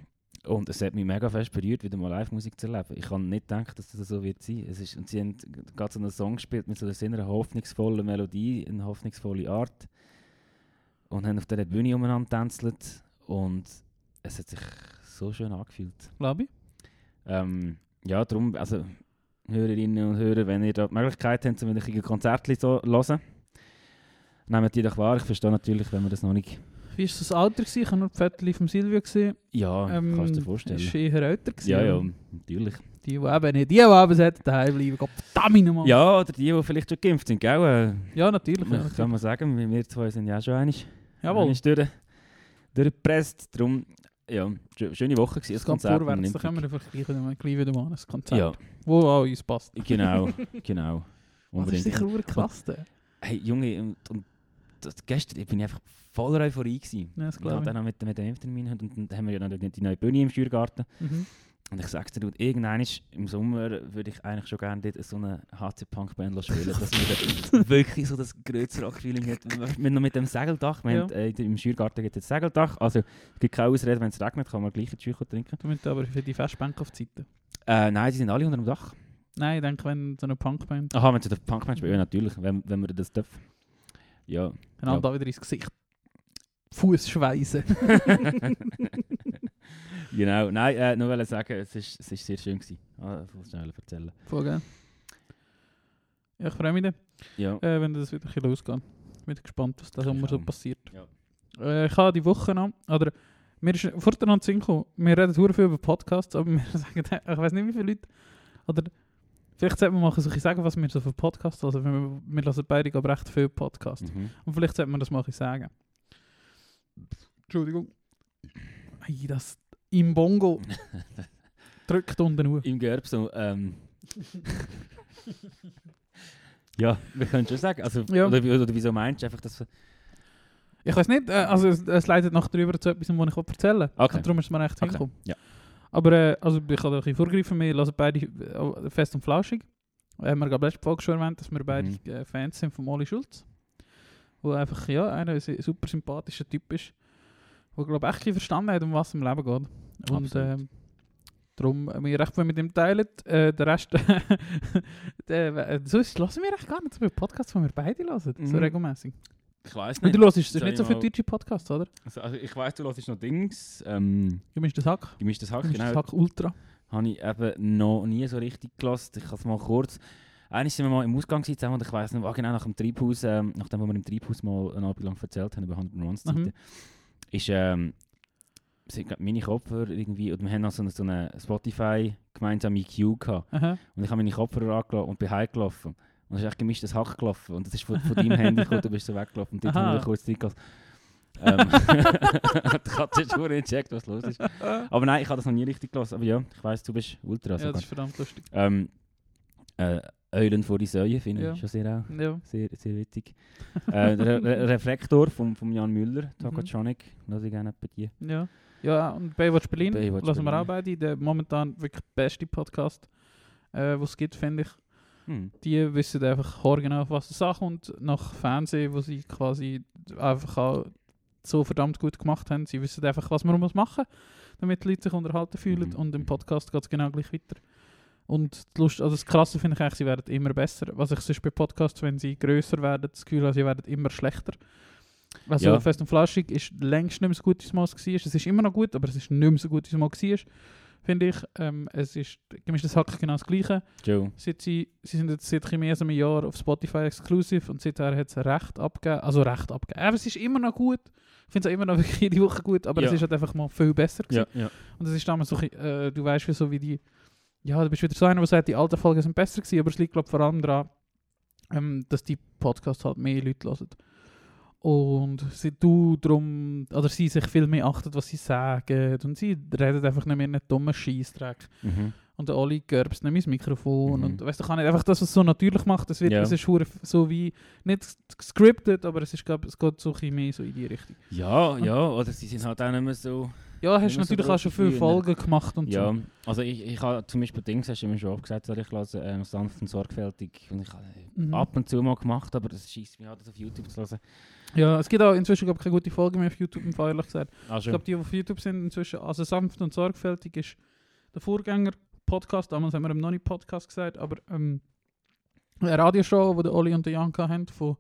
und es hat mich mega fest berührt, wieder mal Live-Musik zu erleben. Ich habe nicht gedacht, dass das so wird sein. Es ist, und sie haben gerade so einen Song gespielt mit so einer hoffnungsvollen Melodie, eine hoffnungsvolle Art. Und haben auf dieser Bühne umeinander tänzelt. Und es hat sich so schön angefühlt. Glaube ich. Ähm, ja, darum, also Hörerinnen und Hörer, wenn ihr da die Möglichkeit habt, um ein Konzert zu hören, nehmt die doch wahr. Ich verstehe natürlich, wenn man das noch nicht... Wie war das Alter? gewesen? Ich habe nur Fotos vom Silvio gesehen. Ja, Ähm, kannst du dir vorstellen. Ist eher älter gewesen. Ja, ja, natürlich. Die, die eben nicht, die, die eben sollten daheim bleiben. Verdammt nochmal. Ja, oder die, die vielleicht schon geimpft sind, gell? ja natürlich. Äh, Ja, kann man sagen, wir- zwei sind ja auch schon einig. Jawohl. Einig durch, durchgepresst. Darum, ja, schö- schöne Woche gewesen, Es das Konzert. vorwärts, da können wir einfach gleich wieder, gleich wieder machen. Ein Konzert. Ja, Wo auch uns passt. genau, genau. Das ist sicher ur krass. der. Hey, Junge, und, und das, gestern bin ich einfach voller Euphorie gewesen. Ja, das glaube dann ich. noch mit, mit dem Impftermin und, und dann haben wir ja noch die, die neue Bühne im Schürgarten. Mhm. Und ich sag's dir, du, irgendwann im Sommer würde ich eigentlich schon gerne dort so eine HC-Punk-Band spielen, dass man wirklich so das größere Rock-Feeling hat. Mit, noch mit dem Segeldach, wir Ja. haben, äh, im Schürgarten gibt es ein Segeldach, also es gibt keine Ausrede, wenn es regnet, kann man gleich die Schüche trinken. Damit aber für die Festbänke auf die Seite. Äh, nein, die sind alle unter dem Dach. Nein, ich denke, wenn so eine Punkband Aha, wenn sie den Punk-Band spielen, ja, natürlich, wenn, wenn wir das dürfen. Ja. einander da wieder ins Gesicht Fuß schweißen. genau, nein, äh, nur wollte sagen, es ist, es ist sehr schön gewesen. Ah, ich muss schnell erzählen. Voll geil. Ja, ich freue mich dann, Ja. äh, wenn das wieder ein losgeht. Bin gespannt, was da Ich Sommer so auch. passiert. Ja. Äh, ich habe die Woche noch, oder mir ist vorher noch Sinn gekommen, wir reden sehr viel über Podcasts, aber wir sagen, ich weiß nicht wie viele Leute, oder vielleicht sollte man mal so ein bisschen sagen, was wir so für Podcasts hören. Wir, wir hören beide aber recht viele Podcasts. Mhm. Und vielleicht sollte man das mal ein bisschen sagen. Entschuldigung. Ei, das im Bongo drückt unten nur. Im Gerb so, ähm. ja, wir können schon sagen. Also, Ja. oder, wie- oder wieso meinst du einfach, dass. Ich weiß nicht, äh, also es, es leitet noch drüber zu etwas, was ich erzählen will. Okay. Und darum ist es mir echt Okay. hingekommen. Ja. Aber äh, also ich kann da ein bisschen vorgreifen, wir hören beide äh, fest und flauschig. Äh, wir haben letzte Folge schon erwähnt, dass wir beide Mhm. äh, Fans sind von Molly Schulz. wo einfach ja, ein sy- super sympathischer Typ ist, der glaube ich echt ein verstanden hat, um was im Leben geht. Und ähm, darum äh, wir recht viel mit ihm teilen. Äh, der Rest, der, äh, so ist, hören wir echt gar nicht so viele Podcasts, die wir beide hören, so Mhm. regelmäßig. Ich weiß Und nicht. du hörst nicht ich so viele deutsche Podcasts, oder? Also, also ich weiß, du hörst noch Dings. Ähm, Gemischtes Hack. Gemischtes Hack, Gemischtes genau. Hack Ultra. Habe ich eben noch nie so richtig gelassen. Ich habe es mal kurz. Eigentlich sind wir mal im Ausgang zusammen und ich weiß nicht, war genau nach dem Treibhaus, ähm, nachdem wir im Treibhaus mal einen Abend lang erzählt haben über 100 Runs Mhm. ist ähm, sind meine Kopfhörer irgendwie, und wir haben noch so eine, so eine Spotify gemeinsame Queue gehabt. Aha. Und ich habe meine Kopfhörer angelassen und bin heimgelaufen. Und es ist echt gemischtes Hack gelaufen. Und das ist von, von deinem Handy gekommen, du bist so weggelaufen. Und dort Aha. haben wir kurz Zeit gehabt. Ähm, die Katze hat schon nicht gecheckt, was los ist. Aber nein, ich habe das noch nie richtig gelassen. Aber ja, ich weiss, du bist Ultra. ja, sogar. das ist verdammt lustig. ähm, äh, Eulen vor die Säue finde Ja. ich schon sehr, auch Ja. sehr, sehr witzig. äh, der Re Reflektor von vom Jan Müller, Mhm. Tokotronic, lasse ich gerne bei dir. Ja. Ja, und Baywatch Berlin lassen wir auch beide. Der momentan wirklich beste Podcast, äh, was es gibt, finde ich. Hm. Die wissen einfach genau, auf was es ankommt. Nach Fernsehen, wo sie quasi einfach auch so verdammt gut gemacht haben. Sie wissen einfach, was man muss machen damit die Leute sich unterhalten fühlen. Mhm. Und im Podcast geht es genau gleich weiter. Und die Lust, also das Krasse finde ich eigentlich, sie werden immer besser. Was ich sonst bei Podcasts, wenn sie grösser werden, das Gefühl habe, sie werden immer schlechter. Also Ja. Fest und Flauschig ist längst nicht mehr so gut, wie es mal war. Es ist immer noch gut, aber es ist nicht mehr so gut, wie es mal war, finde ich. Ähm, es ist, gemischtes Hack genau das Gleiche. Joe. Seit sie, sie sind jetzt seit ein mehr als einem Jahr auf Spotify exclusive und seither hat es recht abgegeben. Also recht abgegeben. Aber es ist immer noch gut. Ich finde es auch immer noch wirklich jede Woche gut, aber Ja. es ist halt einfach mal viel besser gewesen. Ja, ja. Und es ist damals so, äh, du weißt wie so wie die, ja, du bist wieder so einer, der sagt, die alten Folgen sind besser gewesen, aber es liegt glaube vor allem daran, ähm, dass die Podcasts halt mehr Leute hören. Und sie, du drum, oder sie sich viel mehr achten, was sie sagen. Und sie reden einfach nicht mehr einen dummen Scheissdreck. Mhm. Und der Oli gerbst nicht mein Mikrofon. Mhm. Und weißt du, kann nicht einfach das, was es so natürlich macht. Es, wird, Ja. es ist so wie, nicht scripted, aber es, ist, glaub, es geht so ein bisschen mehr so in die Richtung. Ja, ja, oder sie sind halt auch nicht mehr so... Ja, hast mehr so natürlich auch schon viele Bühne. Folgen gemacht und Ja, so. also ich, ich habe zum Beispiel Dings, hast du mir schon abgesagt, ich lassen, äh, sanft und sorgfältig. Und ich habe Mhm. ab und zu mal gemacht, aber das schießt mich das auf YouTube zu hören. Ja, es gibt auch inzwischen glaub, keine gute Folge mehr auf YouTube, im Fall, ehrlich gesagt. Ah, Ich glaube, die, die auf YouTube sind inzwischen, also sanft und sorgfältig ist der Vorgänger-Podcast, damals haben wir ihm noch nicht Podcast gesagt, aber ähm, eine Radioshow, die der Oli und der Janka haben, von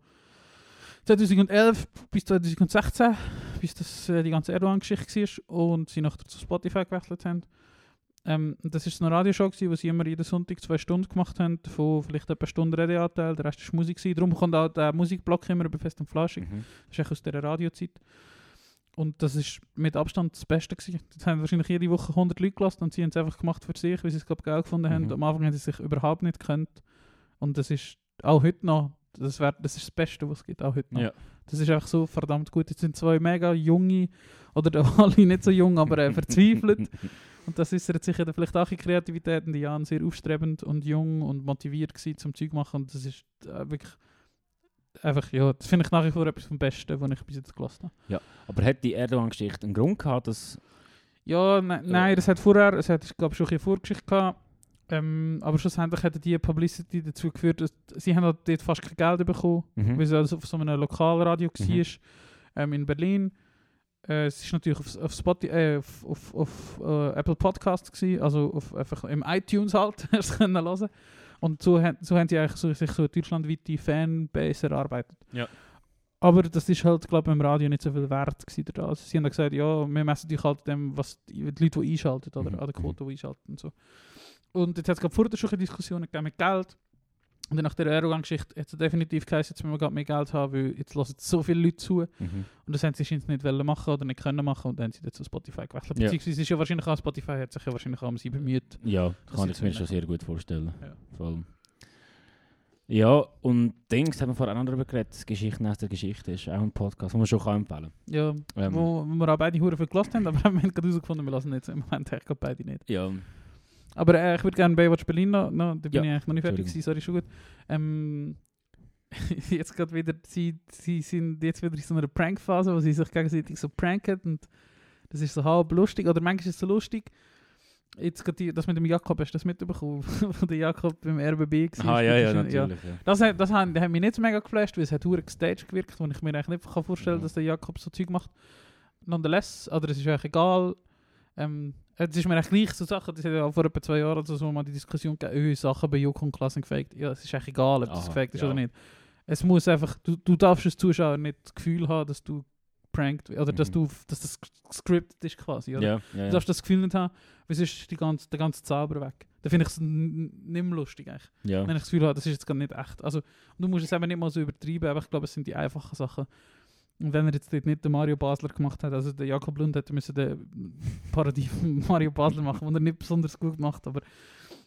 2011 bis 2016, bis das äh, die ganze Erdogan-Geschichte war und sie nachher zu Spotify gewechselt haben. Ähm, das ist eine Radioshow, wo sie immer jeden Sonntag zwei Stunden gemacht haben, von vielleicht etwa Stunde Redeanteil, der Rest war Musik. Gewesen. Darum kommt auch der Musikblock immer bei Fest und Flauschig. Mhm. Das ist eigentlich aus dieser Radiozeit. Und das ist mit Abstand das Beste gewesen. Das haben wahrscheinlich jede Woche 100 Leute gelassen und sie haben es einfach gemacht für sich, weil sie es glaube geil gefunden haben. Mhm. Am Anfang haben sie sich überhaupt nicht gekannt. Und das ist auch heute noch, das, wär, das ist das Beste, was es gibt, auch heute noch. Ja. Das ist einfach so verdammt gut. Jetzt sind zwei mega junge, oder alle nicht so jung, aber äh, verzweifelt. Und das ist sicher dann vielleicht auch in Kreativität und die Jan sehr aufstrebend und jung und motiviert gewesen zum Zeug machen. Und das ist äh, wirklich einfach, ja, das finde ich nach wie vor etwas vom Besten, was ich bis jetzt gelassen habe. Aber hat die Erdogan-Geschichte einen Grund gehabt, dass... Ja, ne, nein, das hat vorher, es hat, glaube schon eine Vorgeschichte gehabt. Ähm, aber schlussendlich hat die Publicity dazu geführt, dass sie haben halt dort fast kein Geld bekommen, Mhm. weil es also auf so einem Lokalradio Mhm. war, ähm, in Berlin. Äh, es ist natürlich auf, auf, Spotify, äh, auf, auf, auf äh, Apple Podcasts gewesen, also auf, einfach im iTunes halt, du können hören. Und so, haben- so haben sie eigentlich so, sich so eine deutschlandweite Fanbase erarbeitet. Ja. Aber das ist halt, glaube ich, im Radio nicht so viel wert gewesen. Also sie haben dann gesagt, ja, wir messen dich halt dem, was die, die Leute, die einschalten, oder Mhm, an der mhm. Quote, die einschalten und so. Und jetzt hat es gerade vorher schon eine Diskussion gegeben mit Geld. Und nach der Erdogan-Geschichte hat es definitiv geheißen, jetzt müssen wir gerade mehr Geld haben, weil jetzt hören so viele Leute zu. Mhm. Und das haben sie scheinbar nicht wollen machen oder nicht können machen und dann haben sie dann zu Spotify gewechselt. Ja. Beziehungsweise ist ja wahrscheinlich auch Spotify hat sich ja wahrscheinlich auch um sie bemüht. Ja, kann ich mir schon sehr gut vorstellen. Ja. Voll. Ja, und Dings haben wir vorher auch darüber geredet, das Geschichten aus der Geschichte ist auch ein Podcast, den man schon kann empfehlen Ja, Ähm, wo, wo wir auch beide Huren viel gelassen haben, aber wir haben gerade herausgefunden, wir lassen jetzt im Moment gerade beide nicht. Ja, Aber äh, ich würde gerne Baywatch Berlin noch, noch da bin Ja, ich eigentlich noch nicht fertig gewesen, sorry, schon gut. Ähm, jetzt gerade wieder, sie, sie sind jetzt wieder in so einer Prankphase, wo sie sich gegenseitig so pranken und das ist so halb lustig, oder manchmal ist es so lustig. jetzt gerade das mit dem Jakob, hast du das mitbekommen, wo der Jakob beim RBB war? Ah, ja, ja, natürlich. Ja. Das, hat- das, hat mich nicht so mega geflasht, weil es hat hure gestaged gewirkt, und ich mir eigentlich nicht kann vorstellen Mhm. dass der Jakob so Zeug macht. Nonetheless, oder es ist eigentlich egal. Ähm, es ist mir eigentlich gleich so Sachen, das hat ja vor etwa zwei Jahren oder so mal die Diskussion gegeben, oh, Sachen bei Joko und Klassen gefaked. Ja, es ist eigentlich egal, ob das Aha, gefaked ist ja. oder nicht. Es muss einfach, du, du darfst als Zuschauer nicht das Gefühl haben, dass du prankt, oder dass Mhm. du, dass das scripted ist quasi, oder? Ja, ja, Du darfst das Gefühl nicht haben, weil sonst ist die ganze, der ganze Zauber weg. Da finde ich es nicht mehr lustig eigentlich. ja. Wenn ich das Gefühl habe, das ist jetzt gar nicht echt. Also, du musst es eben nicht mal so übertreiben, aber ich glaube, es sind die einfachen Sachen. Und wenn er jetzt dort nicht den Mario Basler gemacht hat, also der Jakob Lund hätte müssen den Parodie von Mario Basler machen, den er nicht besonders gut macht, aber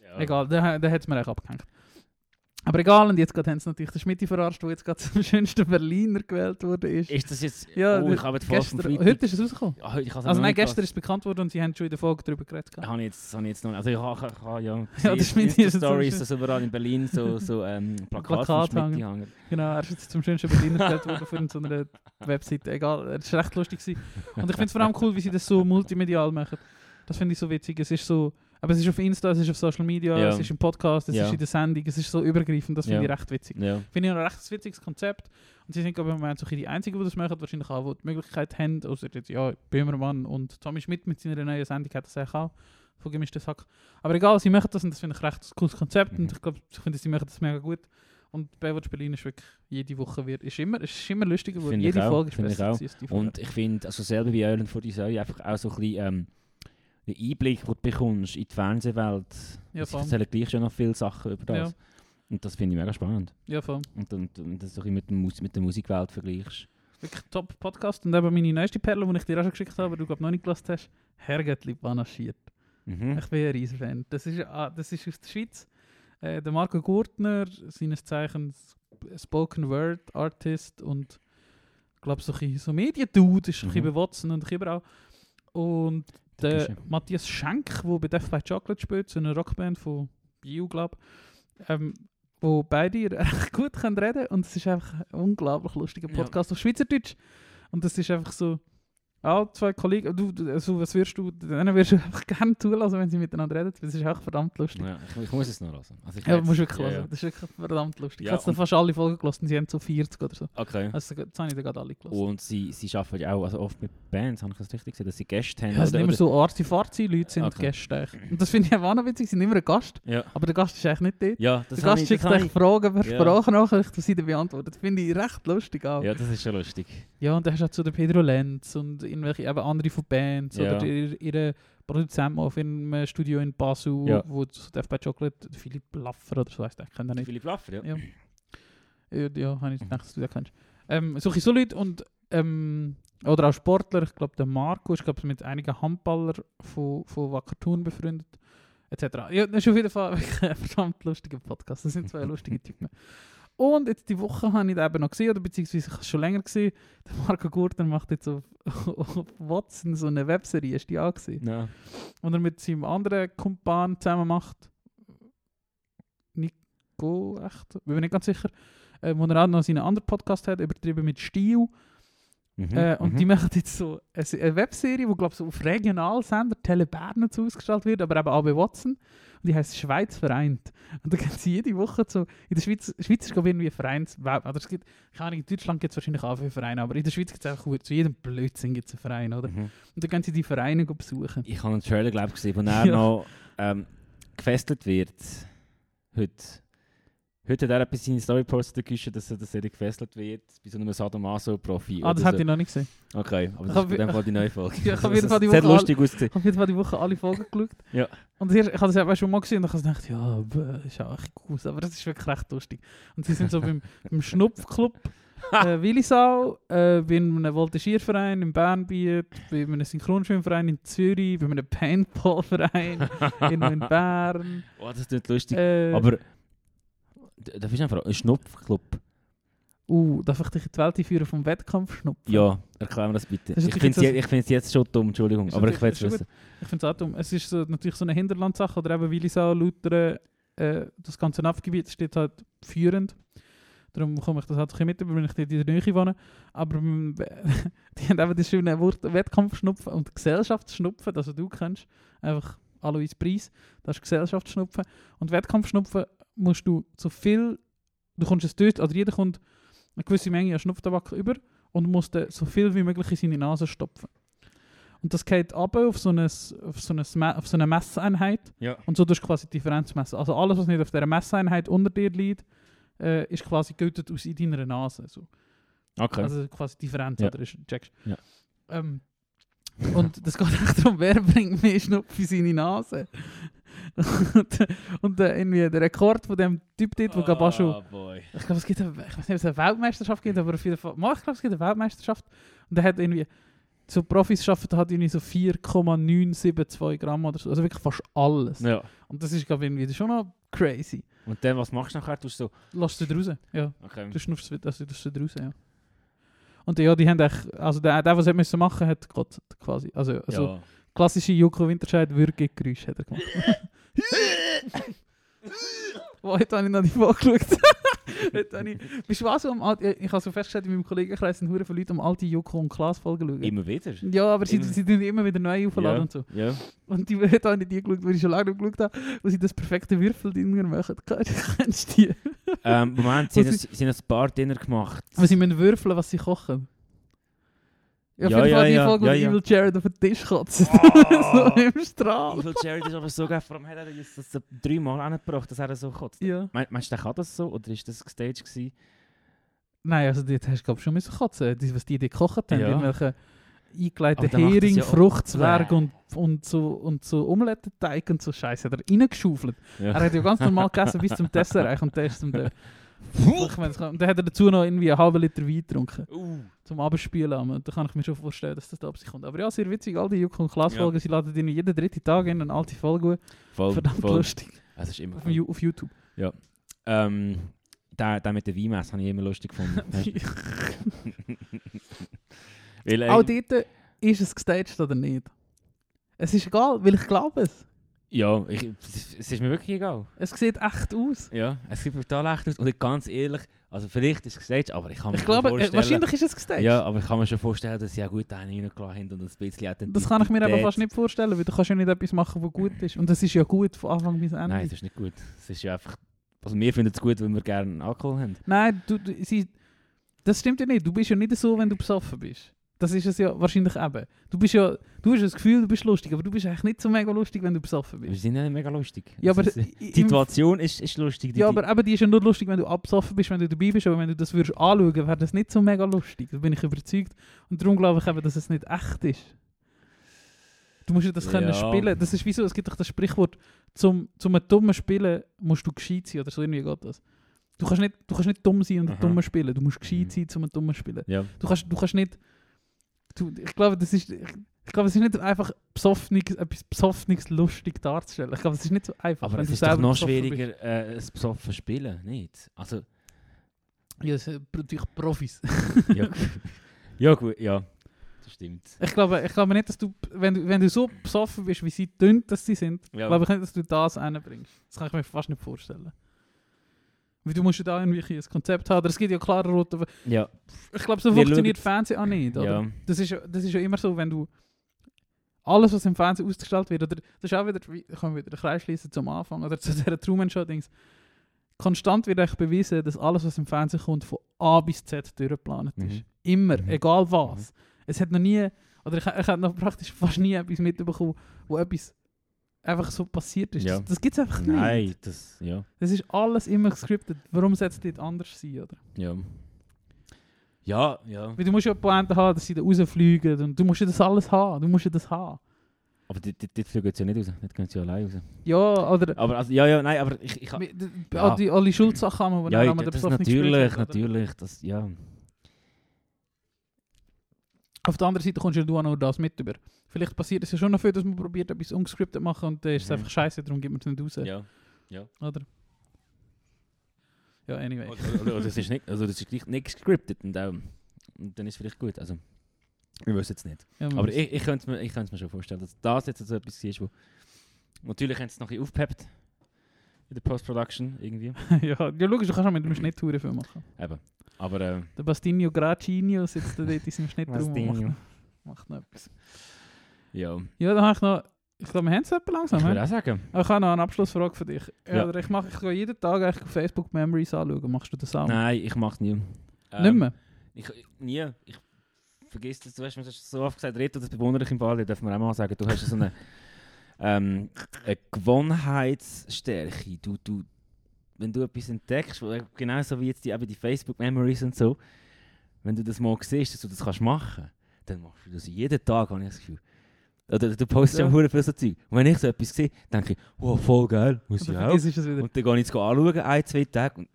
ja. egal, der, der hat es mir echt abgehängt. Aber egal, und jetzt gerade haben sie natürlich den Schmidt verarscht, der jetzt gerade zum schönsten Berliner gewählt wurde. Ist. Ist das jetzt... Ja, oh, ich habe die Folge Gestern, heute ist es rausgekommen. Ah, heute- Also nein, gestern ist es bekannt worden und sie haben schon in der Folge darüber geredet. gehabt. Habe ich jetzt, habe ich jetzt noch. Also ich habe, ich habe ja... Ja, das Schmidt ist Stories, dass überall in Berlin so, so ähm, Plakate Plakat hängen. Genau, er ist jetzt zum schönsten Berliner gewählt worden von so einer Webseite. Egal, es war recht lustig. Gewesen. Und ich finde es vor allem cool, wie sie das so multimedial machen. Das finde ich so witzig. Es ist so, aber es ist auf Insta, es ist auf Social Media, Ja. es ist im Podcast, es Ja. ist in der Sendung, es ist so übergreifend. Das finde ich recht witzig. Finde ich ein recht witziges Konzept. Und sie sind, glaube ich, im Moment so die Einzigen, die das machen. Wahrscheinlich auch, die die Möglichkeit haben. Außer jetzt, ja, Böhmermann und Tommy Schmidt mit seiner neuen Sendung hat das auch. Von gemischtes Hack. Aber egal, sie machen das und das finde ich recht ein cooles Konzept. Mhm. Und ich glaube, ich finde, sie machen das mega gut. Und Baywatch Berlin ist wirklich jede Woche wird, ist immer, ist immer lustiger geworden. Ich Jede Folge ist ich besser vorher. Und ich finde, also selber bei Island vor die Säule, einfach auch so ein bisschen ähm, den Einblick, den du bekommst in die Fernsehwelt. Ja, Sie erzählen gleich schon noch viele Sachen über das. Ja. Und das finde ich mega spannend. Ja, voll. Und, und, und das bisschen mit, dem Mus mit der Musikwelt vergleichst. Wirklich top Podcast. Und eben meine neueste Perle, die ich dir auch schon geschickt habe, aber du glaub noch nicht gelassen hast. Herrgöttli panaschiert. Mhm. Ich bin ein riesen Fan. Das ist, ah, das ist aus der Schweiz. Äh, der Marco Gurtner, seines Zeichens Spoken Word Artist und ich glaube so ein bisschen so Mediendude, ist ein bisschen Mhm. bei Watson und bisschen überall. Und der Dankeschön. Matthias Schenk, der bei Death by Chocolate spielt, so eine Rockband von Bio, glaube ähm, wo beide recht gut können reden und es ist einfach ein unglaublich lustiger Ja. Podcast auf Schweizerdeutsch. Und das ist einfach so, auch zwei Kollegen, du, du- also was wirst du, denen wirst du einfach gerne zulassen, wenn sie miteinander reden. Das ist auch verdammt lustig. Ja, ich, ich muss es noch hören. Also ich Ja, musst wirklich ja, hören. ja. Das ist wirklich verdammt lustig. Ja, ich habe und- fast alle Folgen gelassen, sie haben so 40 oder so. Okay. Also, jetzt habe ich da gerade alle gelassen. Und sie, sie arbeiten ja auch also oft mit Bands, habe ich das richtig gesehen, dass sie Gäste haben? Ja, es sind immer so arzi-farzi-Leute sind Okay. Gäste. Und das finde ich auch noch witzig, sie sind immer ein Gast. Ja, Aber der Gast ist eigentlich nicht dort. ja das der Gast ich, schickt das euch. Fragen per Ja. Sprachnachricht, die sie dann beantworten. Das finde ich recht lustig auch. Ja, das ist schon lustig. Ja, und dann hast du auch so den Pedro Lenz und irgendwelche eben andere von Bands Ja. oder ihre, ihre Produzenten auf ihrem Studio in Basel, Ja. wo Death by Chocolate, Philipp Laffer oder so heißt der, ich kenne den nicht. Philipp Laffer, ja. Ja, ja, ja habe ich gedacht, dass du den kennst. Ähm, solche so Leute und ähm, oder auch Sportler, ich glaube der Marco ist glaub, mit einigen Handballer von, von Wacker Thun befreundet, etc. Ja, das ist auf jeden Fall ein verdammt lustiger Podcast, das sind zwei lustige Typen. Und jetzt die Woche habe ich den eben noch gesehen, oder beziehungsweise ich habe es schon länger gesehen, der Marco Gurtner macht jetzt auf, auf Watson so eine Webserie, du die auch gesehen? Ja. Und er mit seinem anderen Kumpan zusammen macht. Nico, echt? Bin mir nicht ganz sicher. Äh, wo er auch noch seinen anderen Podcast hat, übertrieben mit Stil. Mhm. Äh, und mhm. die machen jetzt so eine, Webserie, die glaube so auf Regionalsender Tele Bern zu ausgestrahlt wird, aber eben auch bei Watson. Und die heißt Schweiz vereint. Und da gehen sie jede Woche so. In der Schweiz, Schweiz ist glaube ich irgendwie ein Vereins. Oder es gibt, keine Ahnung, in Deutschland gibt es wahrscheinlich auch viele Vereine, aber in der Schweiz gibt es einfach zu jedem Blödsinn gibt es einen Verein, oder? Mhm. Und dann gehen sie die Vereine besuchen. Ich habe einen Trailer, glaube ich, gesehen, wo er Ja. noch ähm, gefesselt wird. Heute. Heute hat er etwas in seine Story gepostet, dass er, dass er gefesselt wird bei so einem Sadomaso-Profi. Ah, das hätte so. ich noch nicht gesehen. Okay, aber Ich das hab- ist in dem Fall die neue Folge. Ja, ich habe jeden Das Fall die Woche lustig ausgesehen. Ich habe jetzt mal die Woche alle Folgen geschaut. Ja. Und ich, ich habe das eben schon mal gesehen und ich habe gedacht, ja, bäh, ist ja echt gut. Aber das ist wirklich recht lustig. Und sie sind so beim, beim Schnupfclub äh, Willisau, äh, bei einem Voltigierverein in Bernbiet, bei einem Synchronschwimmverein in Zürich, bei einem Paintballverein in, Bern. Oh, das ist nicht lustig. Äh, Aber darf ich einfach ein Schnupfclub? uh, darf ich dich in die Welt einführen vom Wettkampfschnupfen? Ja, erklär mir das bitte. Das ist ich finde es jetzt je- ich jetzt schon dumm, Entschuldigung, Ist aber ich will es ist wissen. Ich finde es auch dumm. Es ist so, natürlich so eine Hinterlandsache, oder eben Willisau, Lutern, äh, das ganze Napfgebiet steht halt führend. Darum komme ich das halt ein mit, wenn ich dort in der Nähe wohne. Aber ähm, die haben eben das schöne Wort Wettkampfschnupfen und Gesellschaftsschnupfen, das du kennst. Einfach Alois Preis, das ist Gesellschaftsschnupfen. Und Wettkampfschnupfen musst du so viel, du kommst es dort, also jeder kommt eine gewisse Menge an Schnupftabak über und muss dann so viel wie möglich in seine Nase stopfen. Und das geht ab auf so eine, auf so eine, auf so eine Messeinheit Ja. und so tust du quasi die Differenz messen. Also alles, was nicht auf dieser Messeinheit unter dir liegt, äh, ist quasi gültet aus in deiner Nase. So. Okay. Also quasi Differenz, Ja. oder? Ist, checkst. Ja. Ähm, und das geht echt darum, wer bringt mehr Schnupf in seine Nase. Und und äh, irgendwie der Rekord von dem Typ dort, der oh. schon... Boy. Ich glaube, es gibt eine, ich weiß nicht, ob es eine Weltmeisterschaft gibt, aber auf jeden Fall... Mal, ich glaube, es gibt eine Weltmeisterschaft. Und der hat irgendwie... So Profis schaffen hat irgendwie so 4,972 Gramm oder so. Also wirklich fast alles. Ja. Und das ist, glaube ich, irgendwie schon noch crazy. Und dann, was machst du nachher? Tust du so... Lass es raus. Ja. Okay. Du schnuffst es also ist raus, ja. Und ja, die haben echt, also der, der was er müssen machen, hat gekotzt, quasi. Also, also ja. klassische Joko Winterscheid Würgegeräusch hat er gemacht. Wo habe ich noch die Folge geschaut. heute habe ich, bist du am, alt- ich habe so festgestellt, in meinem Kollegenkreis sind hure viele Leute am alte Joko und Klaas Folgen schauen. Immer wieder. Ja, aber sie, sie tun immer wieder neu aufladen Ja. und so. Ja. Und die heute habe ich die geschaut, weil ich schon lange nicht geschaut habe, wo sie das perfekte Würfeldinner machen. Kennst du die? ähm, Moment, sie Was haben sie haben ein paar Dinner gemacht. Aber sie müssen würfeln, was sie kochen. Ja, auf Ja, jeden Fall ja, die ja, Folge, ja, ja. Evil Jared auf den Tisch kotzt. Oh. so im Strahl. Evil Jared ist aber so geil, allem hat er das das dreimal angebracht, dass er so kotzt. Ja. Me- Meinst du, der kann das so? Oder ist das gestaged gewesen? Nein, also dort hast du glaub, ich, schon müssen kotzen. Das, was die dort gekocht haben, Ja. irgendwelche eingeleiteten Hering, ja Fruchtzwerg und, und so, und so Omelettenteig und so Scheiße. Hat er reingeschaufelt. Ja. Er hat ja ganz normal gegessen bis zum Dessert und der ist zum ich meine, kann- und dann hat er dazu noch irgendwie einen halben Liter Wein getrunken. Uh. Zum Abspielen. Und da kann ich mir schon vorstellen, dass das da sich kommt. Aber ja, sehr witzig. All die Joko und Klaas Folgen, sie laden ihnen jeden dritten Tag in eine alte Folge. Voll, Verdammt voll. lustig. Es ist immer Auf. Ju- auf YouTube. Ähm, der, der mit der Weinmesse habe ich immer lustig gefunden. Weil, äh, Auch dort ist es gestaged oder nicht. Es ist egal, weil ich glaube es. Ja, ich, es ist mir wirklich egal. Es sieht echt aus. Ja, es sieht brutal echt aus. Und ich, ganz ehrlich, also vielleicht ist es gestaged, aber ich kann mir Ich glaube, äh, vorstellen... wahrscheinlich ist es gestaged. Ja, aber ich kann mir schon vorstellen, dass sie auch gut einen reingelassen haben und ein bisschen Das kann ich mir aber fast nicht vorstellen, weil du kannst ja nicht etwas machen, was gut ist. Und das ist ja gut von Anfang bis Ende. Nein, das ist nicht gut. Es ist ja einfach... Also wir finden es gut, weil wir gerne Alkohol haben. Nein, du, du, sie, das stimmt ja nicht. Du bist ja nicht so, wenn du besoffen bist. Das ist es ja wahrscheinlich eben. Du bist ja, du hast das Gefühl, du bist lustig, aber du bist eigentlich nicht so mega lustig, wenn du besoffen Wir bist. sind ja nicht mega lustig. Ja, aber ist, die Situation ist, ist lustig. Die, Ja, aber eben, die ist ja nur lustig, wenn du abgesoffen bist, wenn du dabei bist. Aber wenn du das würdest anschauen, wäre das nicht so mega lustig. Da bin ich überzeugt. Und darum glaube ich eben, dass es nicht echt ist. Du musst ja das können Ja. spielen. Das ist wieso, es gibt doch das Sprichwort, zum, zum ein dummen Spielen musst du gescheit sein oder so irgendwie geht das. Du kannst nicht, du kannst nicht dumm sein und Aha. dummer spielen. Du musst gescheit Mhm. sein, zum ein dummer spielen. ja. Du kannst, du kannst nicht. Du, ich glaube, das ist. Ich, ich glaube, es ist nicht einfach etwas Besoffenes lustig darzustellen. Ich glaube, es ist nicht so einfach. Aber wenn es du ist doch noch schwieriger, äh, ein besoffen spielen, nicht? Also, Ja, es sind natürlich Profis. ja, ja gut, ja. Das stimmt. Ich glaube, ich glaube nicht, dass du, wenn du, wenn du so besoffen bist, wie sie dünn, dass sie sind, Ja. glaube ich nicht, dass du das hinbringst. Das kann ich mir fast nicht vorstellen. Weil du musst ja da irgendwie ein Konzept haben. Es gibt ja klare rote. Ja, Ich glaube, so Wir funktioniert schauen- Fernsehen auch nicht. Oder? ja. Das, ist, ja- das ist ja immer so, wenn du alles, was im Fernsehen ausgestellt wird, oder das ist auch wieder, wie- können wir wieder den Kreis schließen zum Anfang, oder zu dieser Truman-Show-Dings. Konstant wird euch bewiesen, dass alles, was im Fernsehen kommt, von A bis Z durchgeplant ist. Mhm. Immer, Mhm. egal was. Es hat noch nie, oder ich, ich habe noch praktisch fast nie etwas mitbekommen, wo etwas einfach so passiert ist. Ja. Das, das gibt es einfach nicht. Nein, das, ja. Das ist alles immer gescriptet. Warum soll es dort anders sein, oder? Ja. Ja, ja. Weil du musst ja Pointe haben, dass sie da rausfliegen und du musst ja das alles haben. Du musst ja das haben. Aber dort, dort, dort fliegen sie ja nicht raus. Dort gehen sie ja allein raus. Ja, oder Aber also, ja, ja, nein, aber ich, ich Ja. all die, alle Schuldsachen haben, die ja, der das Besoffene natürlich, natürlich, das, ja. Auf der anderen Seite kommst ja du auch noch das mit über. Vielleicht passiert es ja schon noch viel, dass man probiert, etwas ungescriptet zu machen und dann ist es Mhm. einfach scheiße, darum gibt man es nicht raus. Ja. Oder? Ja, anyway. Oder, oder, oder das ist nicht, also das ist gleich nicht gescriptet und, auch, und dann ist es vielleicht gut. Also, wir wissen es nicht. Ja, Aber ich, ich könnte es mir, ich mir schon vorstellen, dass das jetzt so etwas ist, wo... Natürlich haben sie es noch ein bisschen aufgepeppt. In der Post-Production irgendwie. ja, ja, logisch, du kannst auch mit dem Schnitt Touren viel machen. Eben. Aber, äh, Der Bastinio Gracinio sitzt da dort in seinem Schnitt rum und Bastinio. macht, macht noch etwas. ja. Ja, dann habe ich noch, Ich glaube, wir haben es langsam. Ich würde auch sagen. Aber Ich habe noch eine Abschlussfrage für dich. Ja. Oder ich mache ich gehe jeden Tag eigentlich auf Facebook Memories anschauen. Machst du das auch? Nein, ich mache es nie. Nicht Ähm, mehr? Ich, nie. Ich vergiss das. Du hast mir so oft gesagt, Reto, das bewundere ich im Fall. Ich darf mir auch mal sagen, du hast so eine, ähm, eine Gewohnheitsstärke. Du, du, wenn du etwas entdeckst, wo- genauso wie jetzt die, eben die Facebook-Memories und so, wenn du das mal siehst, dass du das kannst machen, dann machst du das jeden Tag, habe ich das Gefühl. Oder du postest ja ja viel so Zeug. Und wenn ich so etwas sehe, denke ich, wow, voll geil, muss ich auch. Und dann gehe ich es anschauen, ein, zwei Tage. Und,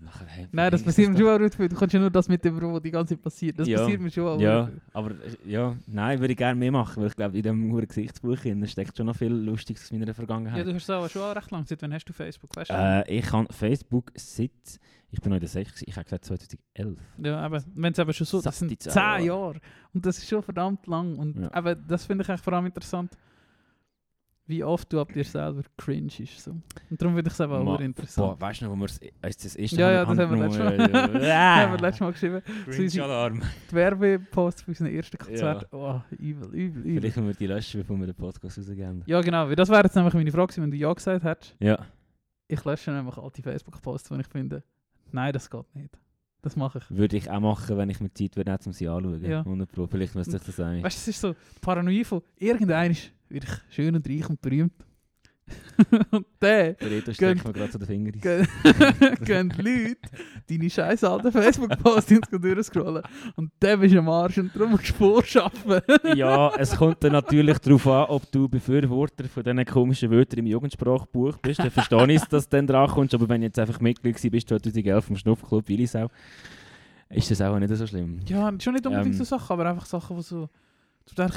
nachher, Nein, das passiert mir schon auch viel. Du kannst ja nur das mit dem, was die ganze Zeit passiert. Das Ja. passiert mir schon auch. Ja, aber äh, ja, nein, würde ich gerne mehr machen, weil ich glaube, in diesem hohen Gesichtsbuch steckt schon noch viel Lustiges aus meiner Ja, Vergangenheit. du hast auch schon auch recht lang. Seit wann hast du Facebook? Weißt du? äh, ich habe Facebook seit, ich bin noch in der 6, ich habe gesagt 2011. Ja, aber wenn es eben schon so, das sind zehn 10 Jahre. Jahre. Und das ist schon verdammt lang. Und Ja. eben, das finde ich eigentlich vor allem interessant, wie oft du ab dir selber cringe ist. So. Und darum finde ich es eben auch interessant. Boah, weißt du noch, wo wir das, als das erste Ja, ja, das haben wir letztes Mal- Ja, Das haben wir letztes Mal geschrieben. Cringe-Alarm. Die Werbepost für unseren ersten Konzert. Oh, übel, übel, übel. Vielleicht können wir die löschen, bevor wir den Podcast rausgeben. Ja, genau. weil Das wäre jetzt nämlich meine Frage wenn du Ja gesagt hättest. Ja. Ich lösche nämlich all die Facebook-Posts, die ich finde, nein, das geht nicht. Das mache ich. Würde ich auch machen, wenn ich mir Zeit würde, um sie anzuschauen. Ja. 100 Pro. Vielleicht müsste ich das sein. Weißt du, es ist so Paranoia von irgendeinem werde ich schön und reich und berühmt. und dann Der Reto steckt mir gerade so den Finger rein. gehen Leute deine scheiß alten Facebook-Postings durchscrollen. Und dann bist du am Arsch und darum musst du vorschaffen. ja, es kommt dann natürlich darauf an, ob du Befürworter von diesen komischen Wörtern im Jugendsprachbuch bist. Dann verstehe ich, dass du dann dran kommst. Aber wenn du jetzt einfach Mitglied bist 2011 vom Schnupfclub Willisau, ist das auch nicht so schlimm. ja, schon nicht unbedingt Ähm. so Sachen, aber einfach Sachen, die so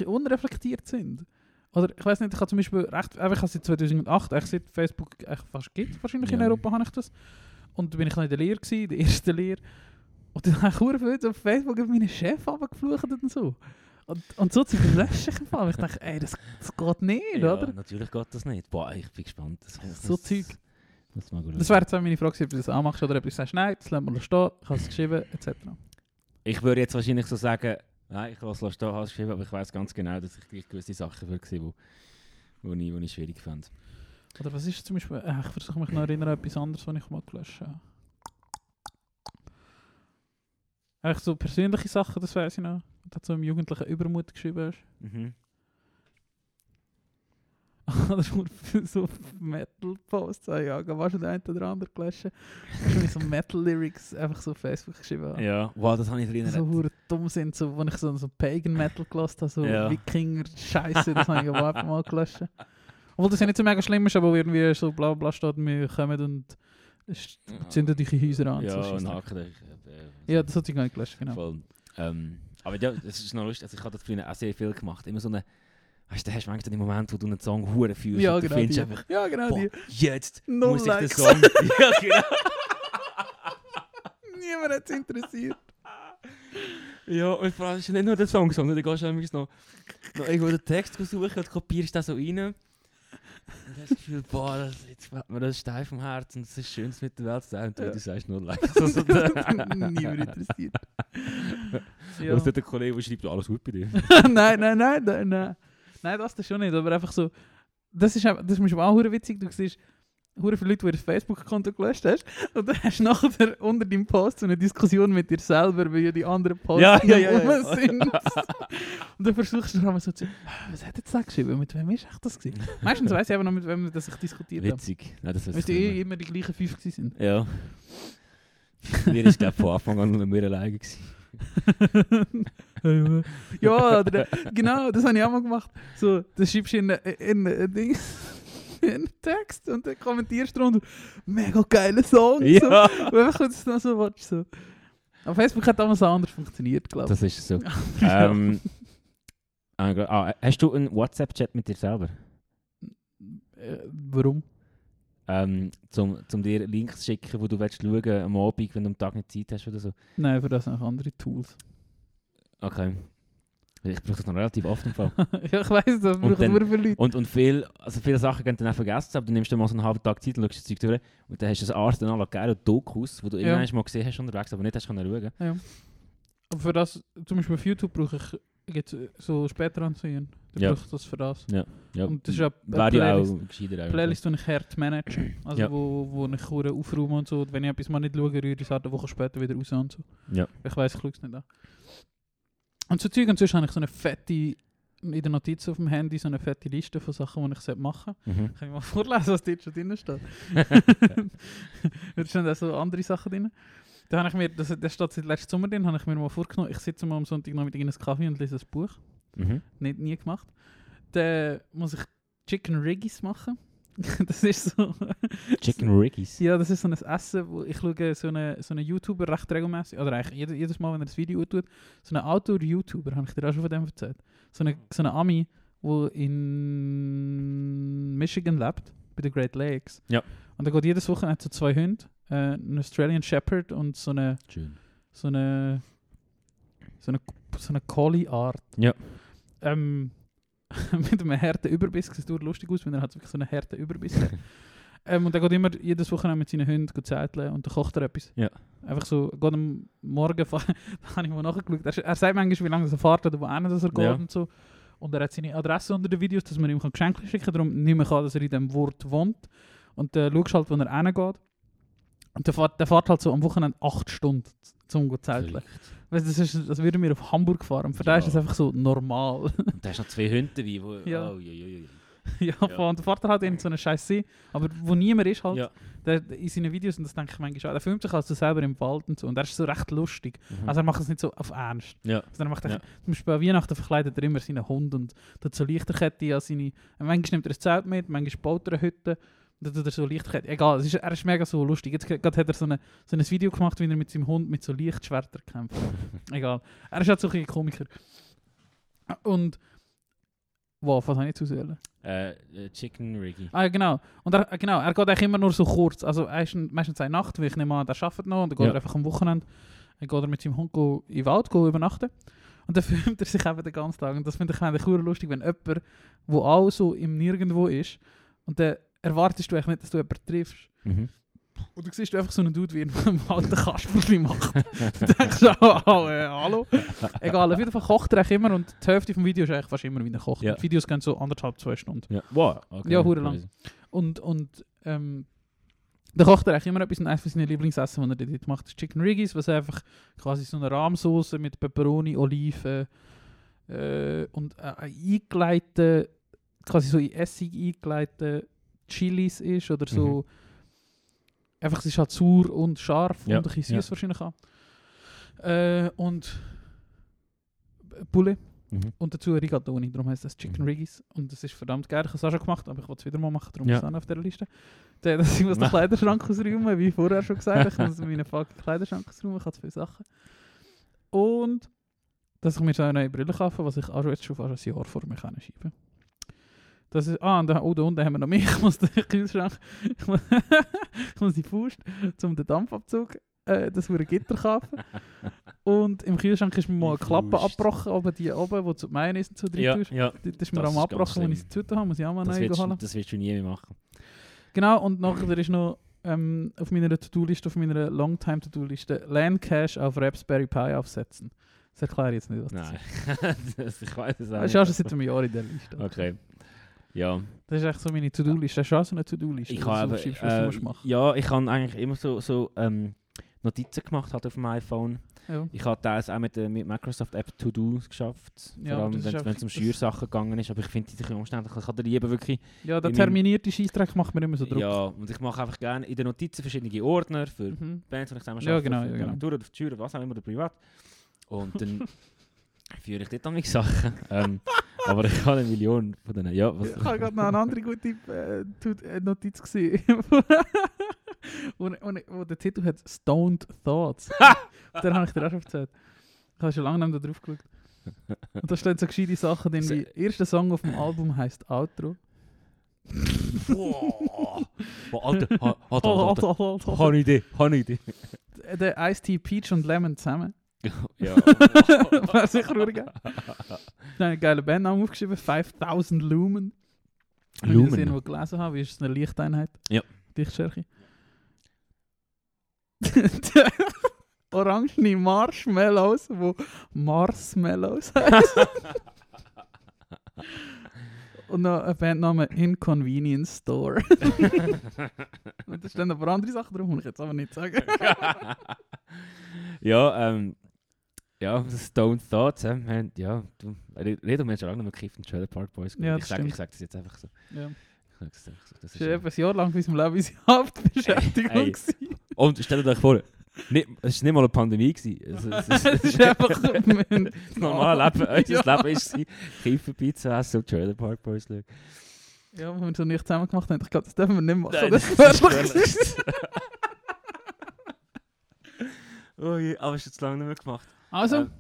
unreflektiert sind. Oder ich weiß nicht, ich habe zum Beispiel recht, ich habe seit 2008, eigentlich seit Facebook fast gibt, wahrscheinlich in Ja. Europa habe ich das. Und da bin ich noch in der Lehre gewesen, der ersten Lehre. Und dann habe ich viel auf Facebook auf meinen Chef runtergeflucht und so. Und, und so zu lösche ich im Fall. Ich dachte, ey, das, das geht nicht, Ja, oder? natürlich geht das nicht. Boah, ich bin gespannt. Das, das, So Zeug. Das, Das wäre jetzt auch meine Frage, ob du das anmachst oder ob du sagst, nein, das lassen wir stehen, ich habe es geschrieben, etc. ich würde jetzt wahrscheinlich so sagen, nein, ich lasse es es geschrieben, aber ich weiß ganz genau, dass ich gleich gewisse Sachen würde sehen, wo, wo, ich, wo ich schwierig fand. Oder was ist zum Beispiel, äh, ich versuche mich noch erinnern an etwas anderes, was ich mal gelöscht habe. Eigentlich so persönliche Sachen, das weiß ich noch. Hat so im jugendlichen Übermut geschrieben hast. Mhm. Oder so Metal-Posts. Ah ja, da warst du den einen oder anderen gelöscht. Ich so Metal-Lyrics einfach so auf Facebook geschrieben. Ja, wow, das habe ich drin. so hure dumm sind, so, wenn ich so, so Pagan Metal gelassen habe, so Ja. Wikinger-Scheiße, das habe ich einfach mal gelöscht. Obwohl das ja nicht so mega schlimm ist, aber irgendwie so bla bla steht, wir kommen und zünden eure Häuser an. Ja, so und dich. ja, das hat sich gar nicht gelöscht, genau. Voll. Ähm, aber ja, das ist noch lustig. Also ich habe das früher auch sehr viel gemacht. Immer so eine, weißt du, hast du manchmal den Moment, wo du einen Song hure fühlst Ja, und du genau. findest Die. einfach, Ja, genau boah, jetzt Null muss ich den Likes. Song... ja, genau. Niemand hat es interessiert. Ja, und vor allem ist nicht nur der Song, sondern du gehst nämlich noch, noch irgendwo den Text suchen und kopierst den so rein. Und hast das Gefühl, boah, das, jetzt fällt mir das steif vom Herzen und es ist schön, mit der Welt zu sein. Und du, du sagst nur Likes. Also, Niemand interessiert. ja. Außer der Kollege, der schreibt, alles gut bei dir. nein, nein, nein, nein, nein. Nein, das ist schon nicht, aber einfach so. Das ist, das ist auch hure witzig. Du siehst hure viele Leute, die das Facebook-Konto gelöscht hast. Und dann hast du nachher unter deinem Post so eine Diskussion mit dir selber, wie ja die anderen Posts Ja, ja, noch ja, ja. sind. Und dann versuchst du dann so zu was hat er jetzt da geschrieben? Mit wem ist echt das gewesen? Meistens weiss ich aber noch, mit wem das ich diskutiert habe. Witzig. Nein, das Weil ich eh immer die gleichen fünf gewesen sind. mehr. Ja. Mir ist, glaube von Anfang an nur wir alleine gewesen. ja, der- genau, das habe ich auch mal gemacht. So, das schreibst du in, in, in, Ding, in einen Text und dann kommentierst du drunter, mega geiler Song. So. Ja. Und einfach kurz noch so, watch, so. Auf Facebook hat damals anders funktioniert, glaube Das ist so. ich. ähm, ah, hast du einen WhatsApp-Chat mit dir selber? Äh, warum? Ähm, zum, zum dir Links zu schicken, wo du willst schauen am Abend, wenn du am Tag nicht Zeit hast oder so. Nein, für das sind noch andere Tools. Okay. Ich brauche das noch relativ oft im Fall. ja, ich weiss, das brauchen nur viele Leute. Und, und viel, also viele Sachen gehen dann auch vergessen, aber du nimmst dann mal so einen halben Tag Zeit und schaust das Zeug durch und dann hast du eine Art dann alle geile Dokus, wo du Ja. irgendwann mal gesehen hast unterwegs, aber nicht hast können schauen. Aber für das, zum Beispiel auf YouTube brauche ich jetzt so später ansehen. Dann Ja. braucht das für das. Ja, Und das ist ja eine ja Playlist. auch. Playlist, die ich hart manage. Also Ja. wo, wo ich aufräume und so. Und wenn ich etwas mal nicht schaue, rühre ich es halt eine Woche später wieder raus und so. Ja. Ich weiss, ich schaue es nicht an. Und so Zeug und sonst habe ich so eine fette, in der Notiz auf dem Handy, so eine fette Liste von Sachen, die ich sollte machen Mhm. Kann ich mal vorlesen, was dort schon drin steht? da stehen auch so andere Sachen drin. Da habe ich mir, das, das steht seit letztem Sommer drin, habe ich mir mal vorgenommen, ich sitze mal am Sonntag noch mit einem Kaffee und lese ein Buch. Mhm. Nicht, nie gemacht. Dann muss ich Chicken Riggis machen. das ist so... Chicken Rickies. Ja, das ist so ein Essen, wo ich schaue so einen so eine YouTuber recht regelmäßig, oder eigentlich jedes, jedes Mal, wenn er das Video tut, so einen Outdoor-YouTuber, habe ich dir auch schon von dem erzählt. So eine, so eine Ami, der in Michigan lebt, bei den Great Lakes. Ja. Und er geht jedes Wochenende zu zwei Hunden, äh, einen Australian Shepherd und so eine, Schön. so eine, so eine, so eine Collie-Art. Ja. Ähm, mit einem harten Überbiss. Sieht nur lustig aus, wenn er hat wirklich so einen harten Überbiss hat. ähm, und er geht immer jedes Wochenende mit seinen Hunden zelteln und dann kocht er etwas. Ja. Einfach so, geht am Morgen, da habe ich mal nachgeschaut. Er, er sagt manchmal, wie lange er fährt oder wohin dass er geht Ja. und so. Und er hat seine Adresse unter den Videos, dass man ihm kann Geschenke schicken kann. Darum nehme ich an, dass er in diesem Wort wohnt. Und dann schaust halt, wo er hingeht. Und der fährt, der fährt halt so am Wochenende acht Stunden zum zu zelteln. Weißt, das, ist, das würden wir auf Hamburg fahren. Für Ja. den ist das einfach so normal. Und da hast noch zwei Hunde dabei, wo... Ja. Oh, je, je, je. ja, Ja. Und der Vater hat in so einer scheiß See, aber wo niemand ist halt. Ja. Der, in seinen Videos, und das denke ich manchmal auch, der filmt sich also selber im Wald und so. Und er ist so recht lustig. Mhm. Also er macht es nicht so auf Ernst. ja. Also er macht Ja. zum Beispiel an Weihnachten verkleidet er immer seinen Hund und tut so Lichterkette an seine... Manchmal nimmt er ein Zelt mit, manchmal baut er eine Hütte. Dann tut er so Lichterkette... Egal, es ist, er ist mega so lustig. Jetzt gerade hat er so, eine, so ein Video gemacht, wie er mit seinem Hund mit so Lichtschwertern kämpft. Egal. Er ist halt so ein Komiker. Und... Wow, was habe ich jetzt auswählen? Äh, äh, Chicken Riggy. Ah, genau. Und er, genau, er geht eigentlich immer nur so kurz. Also er ist meistens eine Nacht, weil ich nehme an, der arbeitet noch und dann geht Ja. er einfach am Wochenende dann geht er mit seinem Hund go in den Wald go übernachten. Und dann filmt er sich eben den ganzen Tag. Und das finde ich eigentlich lustig, wenn jemand, der auch so im Nirgendwo ist, und dann erwartest du eigentlich nicht, dass du jemanden triffst. Mhm. Und du siehst einfach so einen Dude, wie er im alten Kasperli macht. du denkst so, oh, äh, hallo. Egal, auf jeden Fall kocht er eigentlich immer und die Hälfte vom Video ist eigentlich fast immer, wie er kocht. Ja. Die Videos gehen so anderthalb, zwei Stunden. Ja. Wow. Okay. Ja, hure lang. Und, und ähm, dann kocht er eigentlich immer etwas und eines von seinen Lieblingsessen, was er dort macht, ist Chicken Riggis, was einfach quasi so eine Rahmsoße mit Peperoni, Oliven äh, und äh, eingelegte, quasi so in Essig eingelegte Chilis ist oder so. Einfach, es ist halt sauer und scharf Ja, und ein bisschen ja. süß wahrscheinlich auch. Äh, und Poulet. Mhm. Und dazu Rigatoni, darum heißt das Chicken Mhm. Riggis. Und das ist verdammt geil. Ich habe es auch schon gemacht, aber ich wollte es wieder mal machen, darum Ja. ist es auch auf dieser Liste. Dann, dass ich muss den Kleiderschrank ausräumen, wie vorher schon gesagt. Ich muss meinen fucking Kleiderschrank ausräumen, ich habe zu viele Sachen. Und dass ich mir so eine neue Brille kaufe, was ich auch schon jetzt schon fast ein Jahr vor mir kann schieben das ist, ah, und da, oh, da unten haben wir noch mehr. Ich muss den Kühlschrank, ich muss, ich muss die Faust zum den Dampfabzug, äh, das wurde Gitter kaufen. Und im Kühlschrank ist mir mal eine Klappe abgebrochen, aber die oben, wo du die Mayonnaise so drin Ja, tust. ja. Das ist mir Das am ist abgebrochen, wenn ich sie zu habe, muss ich auch mal Das neu holen. du- das willst du nie mehr machen. Genau, und nachher ist noch ähm, auf meiner To-Do-Liste, auf meiner Longtime-To-Do-Liste, Landcash auf Raspberry Pi aufsetzen. Das erkläre ich jetzt nicht, was das Nein. das, ich weiß es ist. auch Das ist nicht. auch schon seit einem Jahr in der Liste. Okay. Ja. Das ist echt so meine To-Do-Liste. Hast du auch so eine To-Do-Liste? Ich habe so äh, ja, ich habe eigentlich immer so, so ähm, Notizen gemacht halt auf dem iPhone. Ja. Ich habe das auch mit, der mit Microsoft App To Do geschafft. Ja, Vor allem, das ist wenn es um das- Steuersachen gegangen ist. Aber ich finde die ein bisschen umständlich. Ich habe lieber wirklich... Ja, der terminierte Scheissdreck macht mir immer so Druck. Ja, und ich mache einfach gerne in den Notizen verschiedene Ordner für Mhm. Bands, die ich zusammen Ja, arbeite, genau, ja, genau. Oder für die Steuern, was auch immer, oder privat. Und dann führe ich dort dann Sachen. ähm, aber ich habe eine Million von denen. Ja, was, Ich habe gerade noch eine andere gute äh, äh, Notiz gesehen. und, und, wo der Titel hat Stoned Thoughts. Den habe ich dir auch schon erzählt. Ich habe schon lange nicht drauf geschaut. Und da stehen so gescheite Sachen drin wie erster Song auf dem Album heißt Outro. Boah. Boah, Alter, Alter, Oh, Alter, Alter. Alter. Habe eine Idee, habe eine Idee. Der Ice Tea Peach und Lemon zusammen. Ja. Wäre sicher ruhig. Ich habe einen geilen Bandnamen aufgeschrieben, 5000 Lumen. Wenn ich das Lumen. irgendwo gelesen habe, wie ist es eine Lichteinheit? Ja. Lichtstärke. Orangene Marshmallows, wo Marshmallows heißt. Und noch ein Bandname Inconvenience Store. Und da stehen aber andere Sachen drauf, muss ich jetzt aber nicht sagen. ja, ähm, ja, Stone Thoughts, äh, haben- ja, du, Redo, wir haben schon lange nicht mehr gekifft in Trailer Park Boys. Ja, ich das sage sag das jetzt einfach so. ja. So. Das Das ist, war eben ein Jahr lang in unserem Leben unsere Hauptbeschäftigung. Ey. gewesen. Und stellt euch vor, nicht, es war nicht mal eine Pandemie. Gewesen. Es, es, es, Es ist einfach... das normale Leben, unser Ja. Leben ist es, Kiffen, Pizza essen und Trailer Park Boys schauen. Ja, wenn wir so nicht zusammen gemacht haben, ich glaube, das dürfen wir nicht machen. Nein, das das ist. Oh je, aber hast du jetzt lange nicht mehr gemacht. Also, Ähm,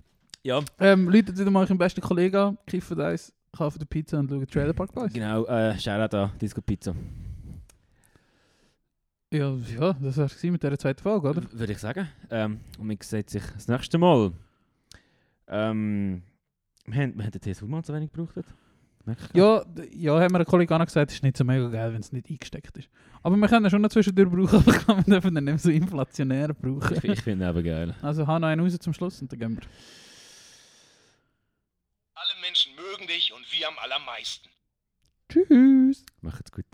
ja, ähm, Leute, wieder mal euren besten Kollegen an, kiffen eins, kaufen die Pizza und schauen Trailer Park Boys. genau, äh, Shoutout an Disco Pizza. Ja, ja, das war es mit dieser zweiten Folge, oder? Würde ich sagen. Ähm, und man sieht sich das nächste Mal. Ähm, wir haben, wir haben den TSV mal so wenig gebraucht. Ich Ja, ja, haben wir einen Kollegen auch gesagt, es ist nicht so mega geil, wenn es nicht eingesteckt ist. Aber wir können ihn schon noch zwischendurch brauchen, aber ich glaube, wir dürfen ihn nicht mehr so inflationär brauchen. Ich, ich finde ihn aber geil. Also, hau noch einen raus zum Schluss und dann gehen wir. Alle Menschen mögen dich und wir am allermeisten. Tschüss! Macht's gut.